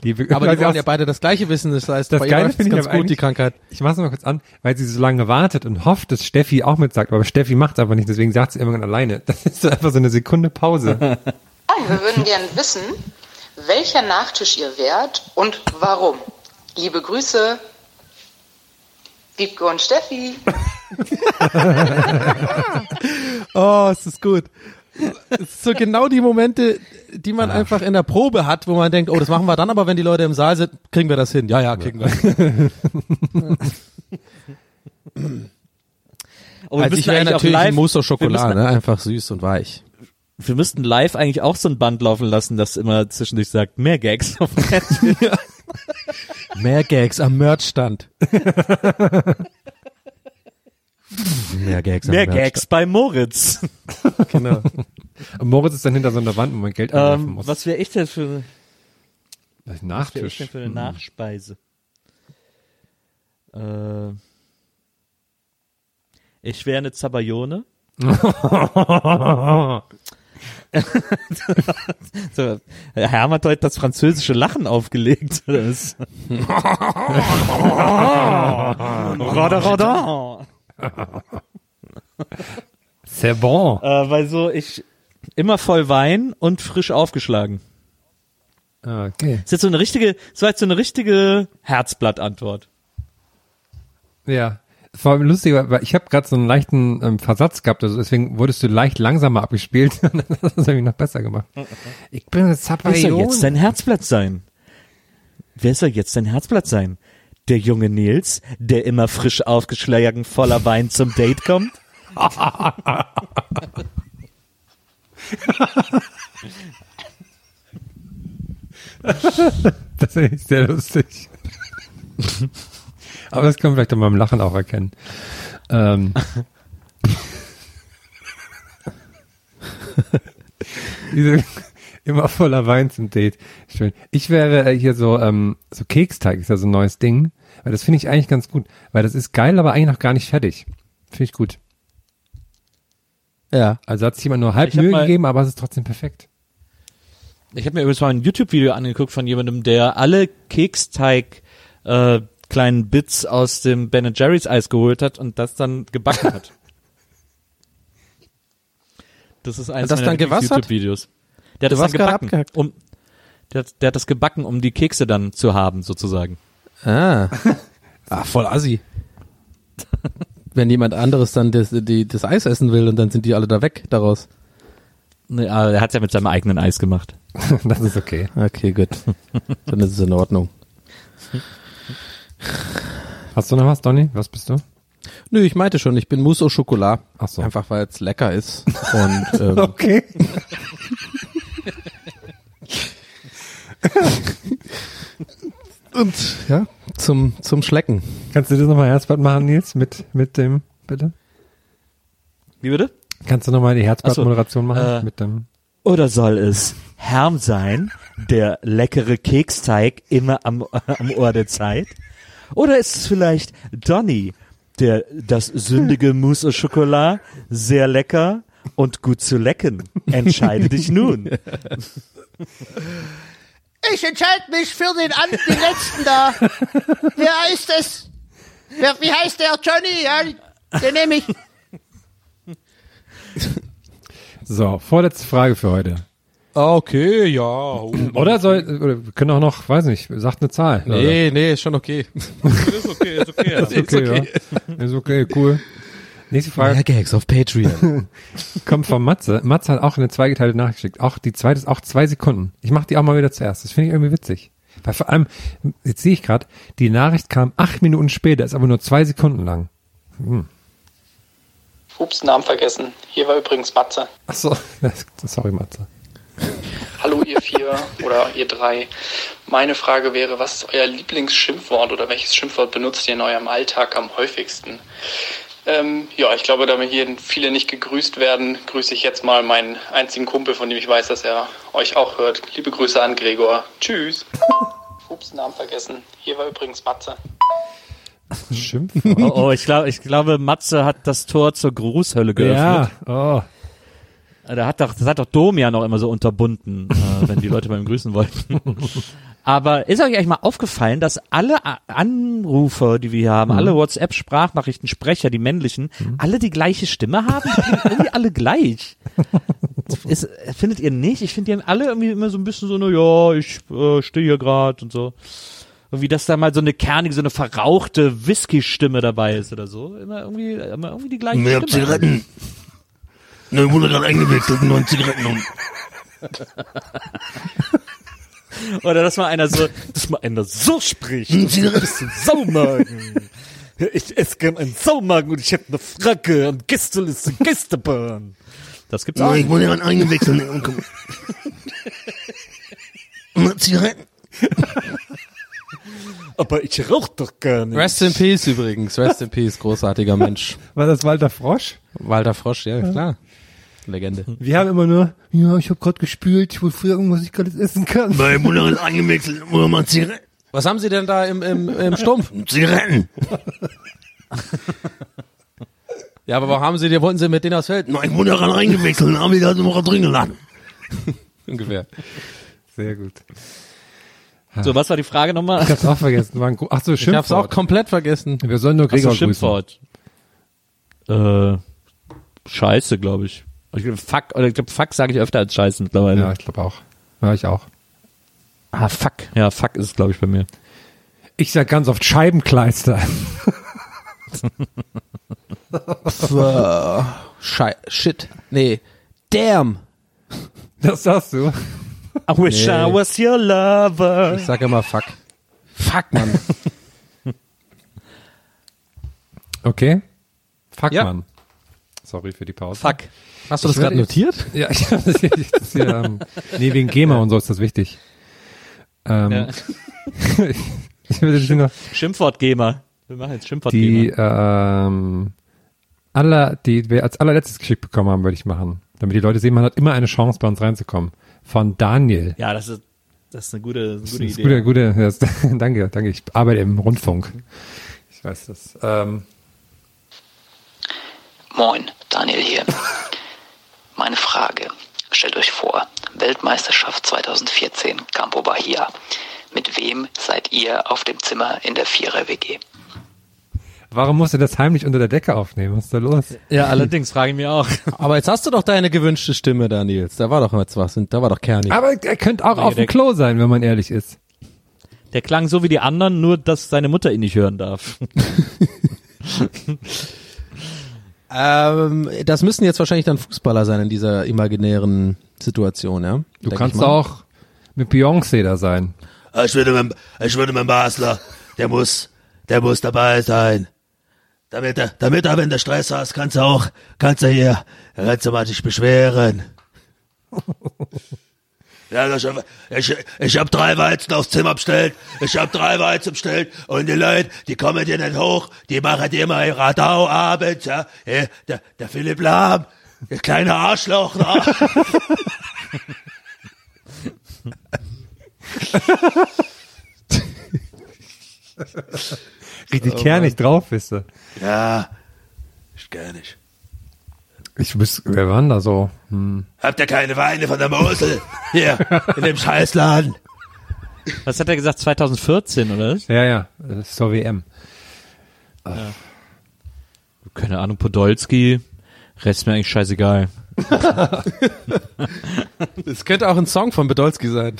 Liebe, Aber weil die sie wollen ja beide das gleiche wissen, das heißt, Das bei ihr Geile ich ganz gut, die Krankheit. Ich mache es mal kurz an, weil sie so lange wartet und hofft, dass Steffi auch mit sagt, aber Steffi macht einfach nicht, deswegen sagt sie irgendwann alleine. Das ist so einfach so eine Sekunde Pause. Wir würden gerne wissen, welcher Nachtisch ihr wärt und warum. Liebe Grüße, Wiebke und Steffi. Oh, es ist gut. So genau die Momente, die man einfach in der Probe hat, wo man denkt, oh, das machen wir dann, aber wenn die Leute im Saal sind, kriegen wir das hin. Ja, ja, kriegen wir. Aber wir also ich wäre natürlich live- ein Chocolat, müssen- ne? einfach süß und weich. Wir müssten live eigentlich auch so ein Band laufen lassen, das immer zwischendurch sagt, mehr Gags auf Patreon. Mehr Gags am Merchstand. Mehr Gags Mehr. Gags bei Moritz. Genau. Moritz ist dann hinter so einer Wand, wo man Geld ähm, muss. was wäre ich denn für, was ich Nachtisch. denn für eine Hm. Nachspeise? Äh, ich wäre eine Zabayone. so, Herr hat heute das französische Lachen aufgelegt. C'est bon. Äh, weil so ich immer voll Wein und frisch aufgeschlagen. Ah, Okay. Das ist jetzt so eine richtige, das war jetzt so eine richtige Herzblattantwort. Ja. Es war lustig, weil ich habe gerade so einen leichten ähm, Versatz gehabt, also deswegen wurdest du leicht langsamer abgespielt. Und dann hast du es irgendwie noch besser gemacht. Ich bin eine Wer soll jetzt dein Herzblatt sein? Wer soll jetzt dein Herzblatt sein? Der junge Nils, der immer frisch aufgeschlagen voller Wein zum Date kommt? Das ich sehr lustig. Aber das kann man vielleicht an meinem Lachen auch erkennen. Ähm. Diese, immer voller Wein zum Date. Schön. Ich wäre äh, hier so, ähm, so Keksteig ist ja so ein neues Ding. Weil das finde ich eigentlich ganz gut. Weil das ist geil, aber eigentlich noch gar nicht fertig. Finde ich gut. Ja. Also hat sich jemand nur halb Mühe gegeben, aber es ist trotzdem perfekt. Ich habe mir übrigens mal ein YouTube-Video angeguckt von jemandem, der alle Keksteig äh, kleinen Bits aus dem Ben Jerry's Eis geholt hat und das dann gebacken hat. Das ist eines das meiner? YouTube-Videos. Der hat Du das dann gebacken, um der, hat- der hat das gebacken, um die Kekse dann zu haben, sozusagen. Ah. ah, voll assi. Wenn jemand anderes dann das, die, das Eis essen will und dann sind die alle da weg daraus. Nee, aber er hat ja mit seinem eigenen Eis gemacht. das ist okay. Okay, gut. Dann ist es in Ordnung. Hast du noch was, Donny? Was bist du? Nö, ich meinte schon, ich bin Mousse au Chocolat. Ach so. Einfach weil es lecker ist. Und ähm, Okay. und ja, zum zum Schlecken. Kannst du das nochmal Herzblatt machen, Nils, mit, mit dem, bitte? Wie bitte? Kannst du nochmal die Herzblatt-Moderation so, machen? äh, mit dem Oder soll es Herm sein, der leckere Keksteig immer am, am Ohr der Zeit? Oder ist es vielleicht Donny, der das sündige Mousse au Chocolat sehr lecker und gut zu lecken? Entscheide dich nun. Ich entscheide mich für den, an, den letzten da. Wer ist es? Wer, wie heißt der? Johnny? Ja, den nehme ich. So, vorletzte Frage für heute. Okay, ja. Oh. Oder soll, oder wir können auch noch, weiß nicht, sagt eine Zahl. Nee, nee, ist schon okay. ist okay, ist okay. Ist okay, ja. Ist okay, cool. Nächste Frage. Mehr Gags auf Patreon. Kommt von Matze. Matze hat auch eine zweigeteilte Nachricht geschickt. Auch die zweite ist auch zwei Sekunden. Ich mache die auch mal wieder zuerst. Das finde ich irgendwie witzig. Weil vor allem, jetzt sehe ich gerade, die Nachricht kam acht Minuten später, ist aber nur zwei Sekunden lang. Hm. Ups, Namen vergessen. Hier war übrigens Matze. Ach so, sorry Matze. Ihr vier oder ihr drei. Meine Frage wäre, was ist euer Lieblingsschimpfwort oder welches Schimpfwort benutzt ihr in eurem Alltag am häufigsten? Ähm, ja, ich glaube, damit hier viele nicht gegrüßt werden, grüße ich jetzt mal meinen einzigen Kumpel, von dem ich weiß, dass er euch auch hört. Liebe Grüße an Gregor. Tschüss. Ups, Namen vergessen. Hier war übrigens Matze. Schimpfwort. Oh, oh ich, glaube, ich glaube, Matze hat das Tor zur Grußhölle geöffnet. Ja, oh. Da hat doch, das hat doch Dom ja noch immer so unterbunden, äh, wenn die Leute beim grüßen wollten. Aber ist euch eigentlich mal aufgefallen, dass alle A- Anrufer, die wir hier haben, Mhm. alle WhatsApp-Sprachnachrichtensprecher, die männlichen, alle die gleiche Stimme haben? Irgendwie alle gleich. Ist, findet ihr nicht? Ich finde, die haben alle irgendwie immer so ein bisschen so, na ja, ich äh, stehe hier gerade und so. Und wie das da mal so eine kernige, so eine verrauchte Whisky-Stimme dabei ist oder so. Immer irgendwie, immer irgendwie die gleiche Mehr Stimme. Zigaretten. Ne, wurde gerade eingewechselt, neun Zigaretten um. Oder dass mal einer so, dass mal einer so spricht. Das ist ein Saumagen. Ich esse gern einen Saumagen und ich hätte eine Fracke und Gistel ist ein Gästebahn. Das gibt's auch. Ja, ich wurde gerade eingewechselt. Ne, Zigaretten. Aber ich rauch doch gar nicht. Rest in Peace übrigens. Rest in Peace, großartiger Mensch. War das Walter Frosch? Walter Frosch, ja, klar. Legende. Wir haben immer nur, ja, ich habe gerade gespült, ich wollte früher irgendwas ich gerade essen kann. Bei wurde gerade eingewechselt, wurde mal Zigaretten. Was haben Sie denn da im, im, im Stumpf? Zigaretten. Ja, aber warum haben Sie, die wollten Sie mit denen aufs Feld? Ich wurde gerade eingewechselt, dann haben wir gerade noch drin geladen. Ungefähr. Sehr gut. So, was war die Frage nochmal? Ich hab's auch vergessen. War ein, ach so, Ich Schimpfwort. hab's auch komplett vergessen. Wir sollen nur Ach so, Gregor grüßen. Schimpfwort. Äh, Scheiße, glaube ich. Ich glaub, fuck, oder ich glaube, fuck sage ich öfter als Scheiße mittlerweile. Ja, ich glaube auch. Ja, ich auch. Ah, fuck. Ja, fuck ist es, glaube ich, bei mir. Ich sag ganz oft Scheibenkleister. Schei Shit. Nee. Damn. Das sagst du. I wish Nee. I was your lover. Ich sag immer fuck. Fuck, Mann. Okay. Fuck, Ja. Mann. Sorry für die Pause. Fuck. Hast du das Ich gerade notiert? Ja, ich hab das hier, das hier ähm, nee, wegen GEMA und so ist das wichtig. Ähm, Ja. ich würde nur Schimpfwortgeber. Wir machen jetzt die, Schimpfwortgeber. ähm, aller, die wir als allerletztes geschickt bekommen haben, würde ich machen. Damit die Leute sehen, man hat immer eine Chance, bei uns reinzukommen. Von Daniel. Ja, das ist, das ist eine gute, eine Das gute ist Idee. gute, gute, das, danke, danke. Ich arbeite im Rundfunk. Ich weiß das. Ähm, Moin, Daniel hier. Meine Frage. Stellt euch vor, Weltmeisterschaft 2014, Campo Bahia. Mit wem seid ihr auf dem Zimmer in der Vierer-WG? warum musst du das heimlich unter der Decke aufnehmen? Was ist da los? Ja, allerdings frage ich mir auch. Aber jetzt hast du doch deine gewünschte Stimme da, Nils. Da war doch jetzt was. Da war doch kernig. Aber er könnte auch Nee, auf dem Klo sein, wenn man ehrlich ist. Der klang so wie die anderen, nur dass seine Mutter ihn nicht hören darf. Ähm, das müssen jetzt wahrscheinlich dann Fußballer sein in dieser imaginären Situation, ja? Du Denk kannst auch mit Beyoncé da sein. Ich würde mein, ich würde mein Basler, der muss, der muss dabei sein. Damit er, damit er, wenn du Stress hast, kannst du auch, kannst du hier, kannst du mal dich beschweren. Ja, das, ich, ich hab drei Weizen aufs Zimmer bestellt. Ich hab drei Weizen bestellt. Und die Leute, die kommen dir nicht hoch. Die machen dir immer ihr Radau abends, ja. Der, der Philipp Lahm, der kleine Arschloch da. Richtig Oh, kernig drauf bist du. Ja, ich gar nicht. Ich wüsste, wer war denn da so? Hm. Habt ihr keine Weine von der Mosel? Hier, in dem Scheißladen. Was hat er gesagt? 2014, oder? was? Ja, ja, zur WM. Ja. Keine Ahnung, Podolski. Rest ist mir eigentlich scheißegal. Das könnte auch ein Song von Bedolski sein.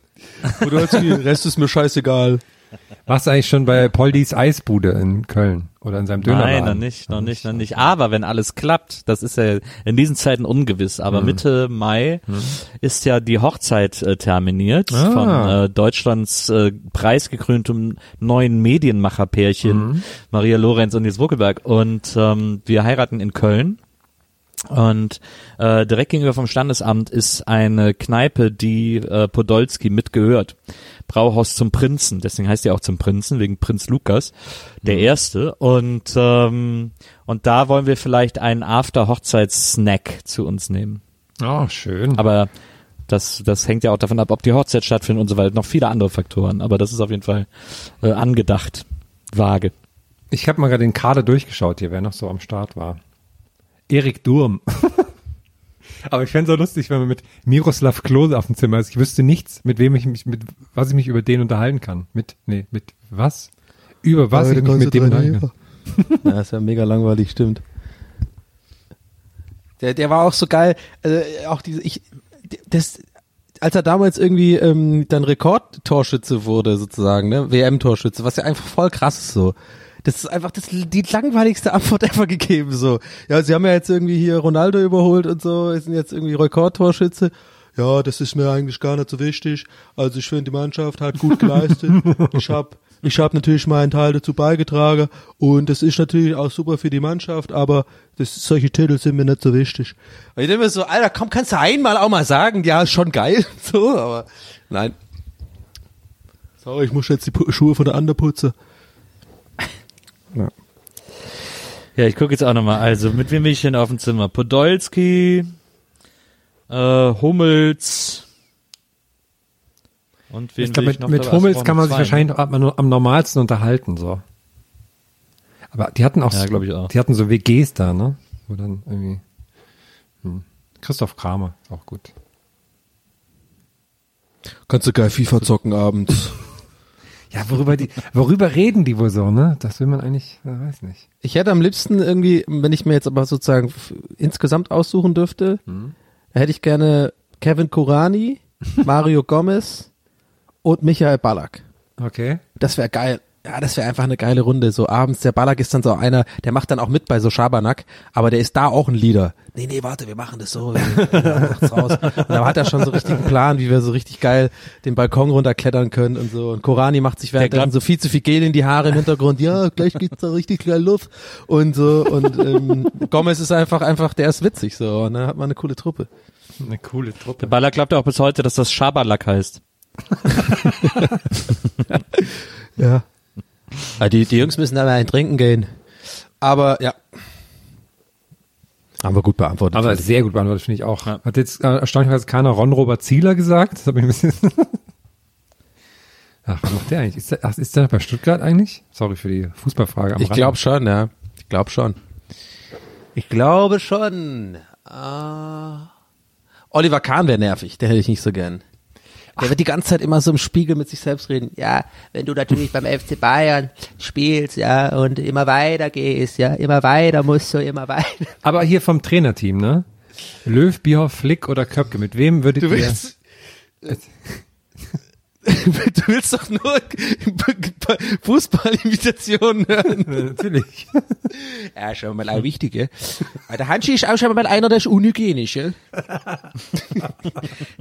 Bedolski, Rest ist mir scheißegal. Warst du eigentlich schon bei Poldis Eisbude in Köln oder in seinem Dönerladen? Nein, noch nicht, noch nicht, noch nicht. Aber wenn alles klappt, das ist ja in diesen Zeiten ungewiss, aber Hm. Mitte Mai ist ja die Hochzeit äh, terminiert Ah. von äh, Deutschlands äh, preisgekröntem neuen Medienmacherpärchen Mhm. Maria Lorenz und Nils Wuckelberg. Und ähm, wir heiraten in Köln. Und äh, direkt gegenüber vom Standesamt ist eine Kneipe, die äh, Podolski mitgehört. Brauhaus zum Prinzen, deswegen heißt die auch zum Prinzen, wegen Prinz Lukas, der Erste. Und, ähm, und da wollen wir vielleicht einen After-Hochzeits-Snack zu uns nehmen. Oh, schön. Aber das, das hängt ja auch davon ab, ob die Hochzeit stattfindet und so weiter. Noch viele andere Faktoren. Aber das ist auf jeden Fall äh, angedacht. Vage. Ich habe mal gerade den Kader durchgeschaut hier, wer noch so am Start war. Erik Durm. Aber ich fände es so lustig, wenn man mit Miroslav Klose auf dem Zimmer ist. Ich wüsste nichts, mit wem ich mich, mit was ich mich über den unterhalten kann. Mit, nee, mit was? Über was ich mich mit dem unterhalten kann. Ja, ist ja mega langweilig, stimmt. Der, der war auch so geil, also auch diese, ich, das, als er damals irgendwie ähm, dann Rekordtorschütze wurde, sozusagen, ne, WM-Torschütze, was ja einfach voll krass ist so. Das ist einfach das, die langweiligste Antwort ever gegeben, so. Ja, sie haben ja jetzt irgendwie hier Ronaldo überholt und so, sind jetzt irgendwie Rekordtorschütze. Ja, das ist mir eigentlich gar nicht so wichtig. Also ich finde, die Mannschaft hat gut geleistet. ich habe ich hab natürlich meinen Teil dazu beigetragen und das ist natürlich auch super für die Mannschaft, aber das, solche Titel sind mir nicht so wichtig. Ich denke mir so, Alter, komm, kannst du einmal auch mal sagen, ja, ist schon geil, so, aber nein. Sorry, ich muss jetzt die Schuhe von der anderen putzen. Ja, ich gucke jetzt auch nochmal. Also, mit wem bin ich denn auf dem Zimmer? Podolski, äh, Hummels und wen Ich glaube, will mit, noch mit dabei? Hummels kann man sich wahrscheinlich am, nur- am normalsten unterhalten, so. Aber die hatten auch, Ja, so, glaub ich auch. die hatten so WGs da, ne? Wo dann irgendwie, hm. Christoph Kramer, auch gut. Kannst du geil FIFA zocken abends. Ja, worüber die, worüber reden die wohl so, ne? Das will man eigentlich, weiß nicht. Ich hätte am liebsten irgendwie, wenn ich mir jetzt aber sozusagen insgesamt aussuchen dürfte, hätte ich gerne Kevin Kurani, Mario Gomez und Michael Ballack. Okay. Das wäre geil. Ja, das wäre einfach eine geile Runde. So abends, der Ballack ist dann so einer, der macht dann auch mit bei so Schabernack, aber der ist da auch ein Leader. Nee, nee, warte, wir machen das so. Wir, raus. Und da hat er schon so richtigen Plan, wie wir so richtig geil den Balkon runterklettern können und so. Und Korani macht sich währenddessen so viel zu viel Gel in die Haare im Hintergrund. Ja, gleich geht's da richtig geil los. Und so. Und ähm, Gomez ist einfach, einfach, der ist witzig so. Und dann hat man eine coole Truppe. Eine coole Truppe. Der Baller glaubt ja auch bis heute, dass das Schaberlack heißt. Ja. Ah, die, die Jungs müssen aber ein Trinken gehen. Aber ja. Haben wir gut beantwortet. Aber sehr gut beantwortet, finde ich auch. Hat jetzt äh, erstaunlicherweise keiner Ron-Robert Zieler gesagt? Das hat mich ein bisschen... Ach, was macht der eigentlich? Ist der, ach, ist der bei Stuttgart eigentlich? Sorry für die Fußballfrage am Ich glaube schon, ja. Ich glaube schon. Ich glaube schon. Ah. Oliver Kahn wäre nervig, der hätte ich nicht so gern. Der wird die ganze Zeit immer so im Spiegel mit sich selbst reden. Ja, wenn du natürlich beim FC Bayern spielst, ja, und immer weiter gehst, ja, immer weiter musst du, immer weiter. Aber hier vom Trainerteam, ne? Löw, Bierhoff, Flick oder Köpke, mit wem würdet Du ihr... du willst doch nur Fußballimitationen hören. Natürlich. Ja, schau mal, auch wichtig, gell? Der Hansi ist auch schon mal einer, der ist unhygienisch, gell?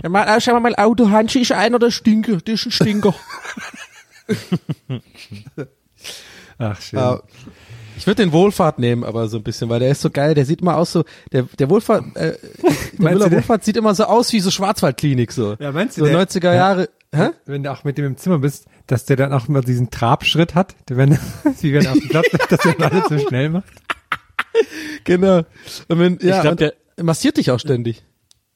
Ja, mal, auch, schau mal, auch der Hansi ist einer, der Stinker, der ist ein Stinker. Ach, schön. Äh, ich würde den Wohlfahrt nehmen, aber so ein bisschen, weil der ist so geil. Der sieht immer aus so, der, der Wohlfahrt, äh, der Müller der- Wohlfahrt sieht immer so aus wie so Schwarzwaldklinik so. Ja, meinst du, so der- 90er Jahre. Hä? Wenn du auch mit dem im Zimmer bist, dass der dann auch immer diesen Trabschritt hat, der wenn, wie wenn er auf dem Platz dass er alles so schnell macht. Genau. Und wenn, ja, glaub, und der- massiert dich auch ständig.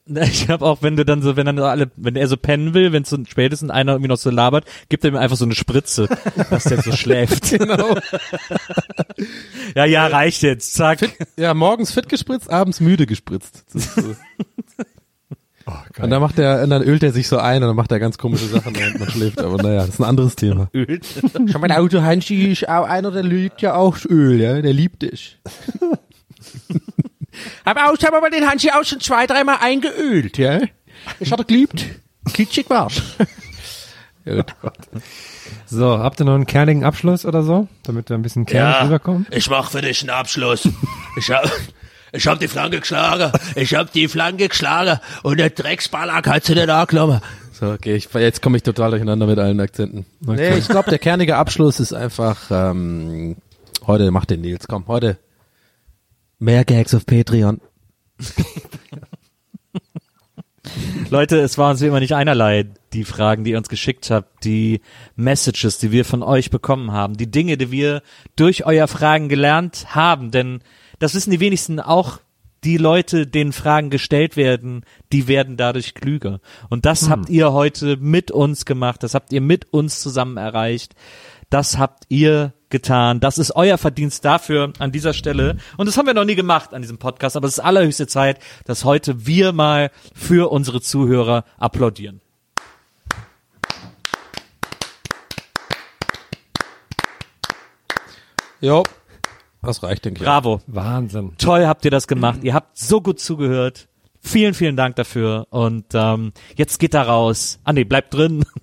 Ich glaube auch, wenn du dann so, wenn dann alle, wenn er so pennen will, wenn so spätestens einer irgendwie noch so labert, gibt er ihm einfach so eine Spritze, dass der so schläft. Genau. ja, ja, reicht jetzt. Zack. Ja, morgens fit gespritzt, abends müde gespritzt. Das ist so. Oh, und dann macht er, und dann ölt er sich so ein und dann macht er ganz komische Sachen, während man schläft. Aber naja, das ist ein anderes Thema. Ölt. Schau mal, der Auto Hansi ist auch einer, der liebt ja auch Öl, ja, der liebt dich. hab auch, hab aber den Hansi auch schon zwei, dreimal eingeölt, ja. Ich hat er geliebt. Kitschig war's. ja. So, habt ihr noch einen kernigen Abschluss oder so, damit wir ein bisschen kernig rüberkommen? ich mach für dich einen Abschluss. Ich hab, ich hab die Flanke geschlagen. Ich hab die Flanke geschlagen und der Drecksballack hat sie nicht angenommen. So, okay, ich, jetzt komme ich total durcheinander mit allen Akzenten. Okay. Nee, ich glaube, der kernige Abschluss ist einfach, ähm, heute macht den Nils, komm, heute mehr Gags auf Patreon. Leute, es war uns wie immer nicht einerlei, die Fragen, die ihr uns geschickt habt, die Messages, die wir von euch bekommen haben, die Dinge, die wir durch euer Fragen gelernt haben, denn das wissen die wenigsten auch die Leute, denen Fragen gestellt werden, die werden dadurch klüger. Und das Hm. habt ihr heute mit uns gemacht, das habt ihr mit uns zusammen erreicht. Das habt ihr getan. Das ist euer Verdienst dafür an dieser Stelle. Und das haben wir noch nie gemacht an diesem Podcast, aber es ist allerhöchste Zeit, dass heute wir mal für unsere Zuhörer applaudieren. Jo, das reicht, denke ich. Bravo. Wahnsinn. Toll habt ihr das gemacht. Ihr habt so gut zugehört. Vielen, vielen Dank dafür. Und ähm, jetzt geht da raus. Ah nee, bleibt drin.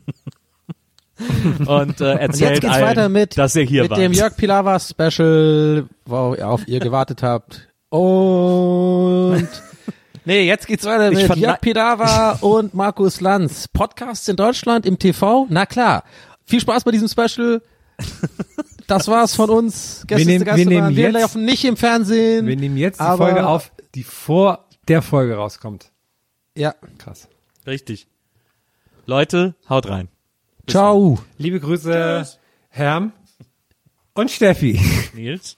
Und äh, Und erzählt jetzt geht's allen, weiter mit, dass ihr hier mit wart. dem Jörg Pilawa Special, wo ihr auf ihr gewartet habt. Und nee, jetzt geht's weiter Ich mit Jörg Pilawa und Markus Lanz. Podcasts in Deutschland im TV? Na klar. Viel Spaß bei diesem Special. Das war's von uns. Wir nehmen- wir nehmen wir jetzt- laufen nicht im Fernsehen. Wir nehmen jetzt die Folge auf, die vor der Folge rauskommt. Ja. Krass. Richtig. Leute, haut rein. Ciao. Liebe Grüße, Herm und Steffi. Nils.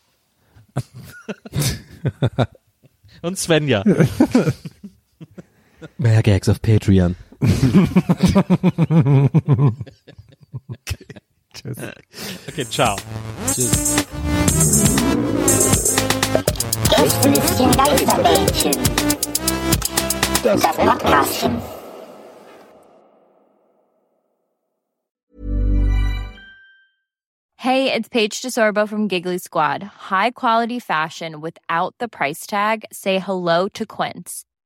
Und Svenja. Mehr Gags auf Patreon. Tschüss. Uh, okay, ciao. Tschüss. Gästelistchen Geisterbällchen. Das Podcastchen. Hey, it's Paige DeSorbo from Giggly Squad. High quality fashion without the price tag. Say hello to Quince.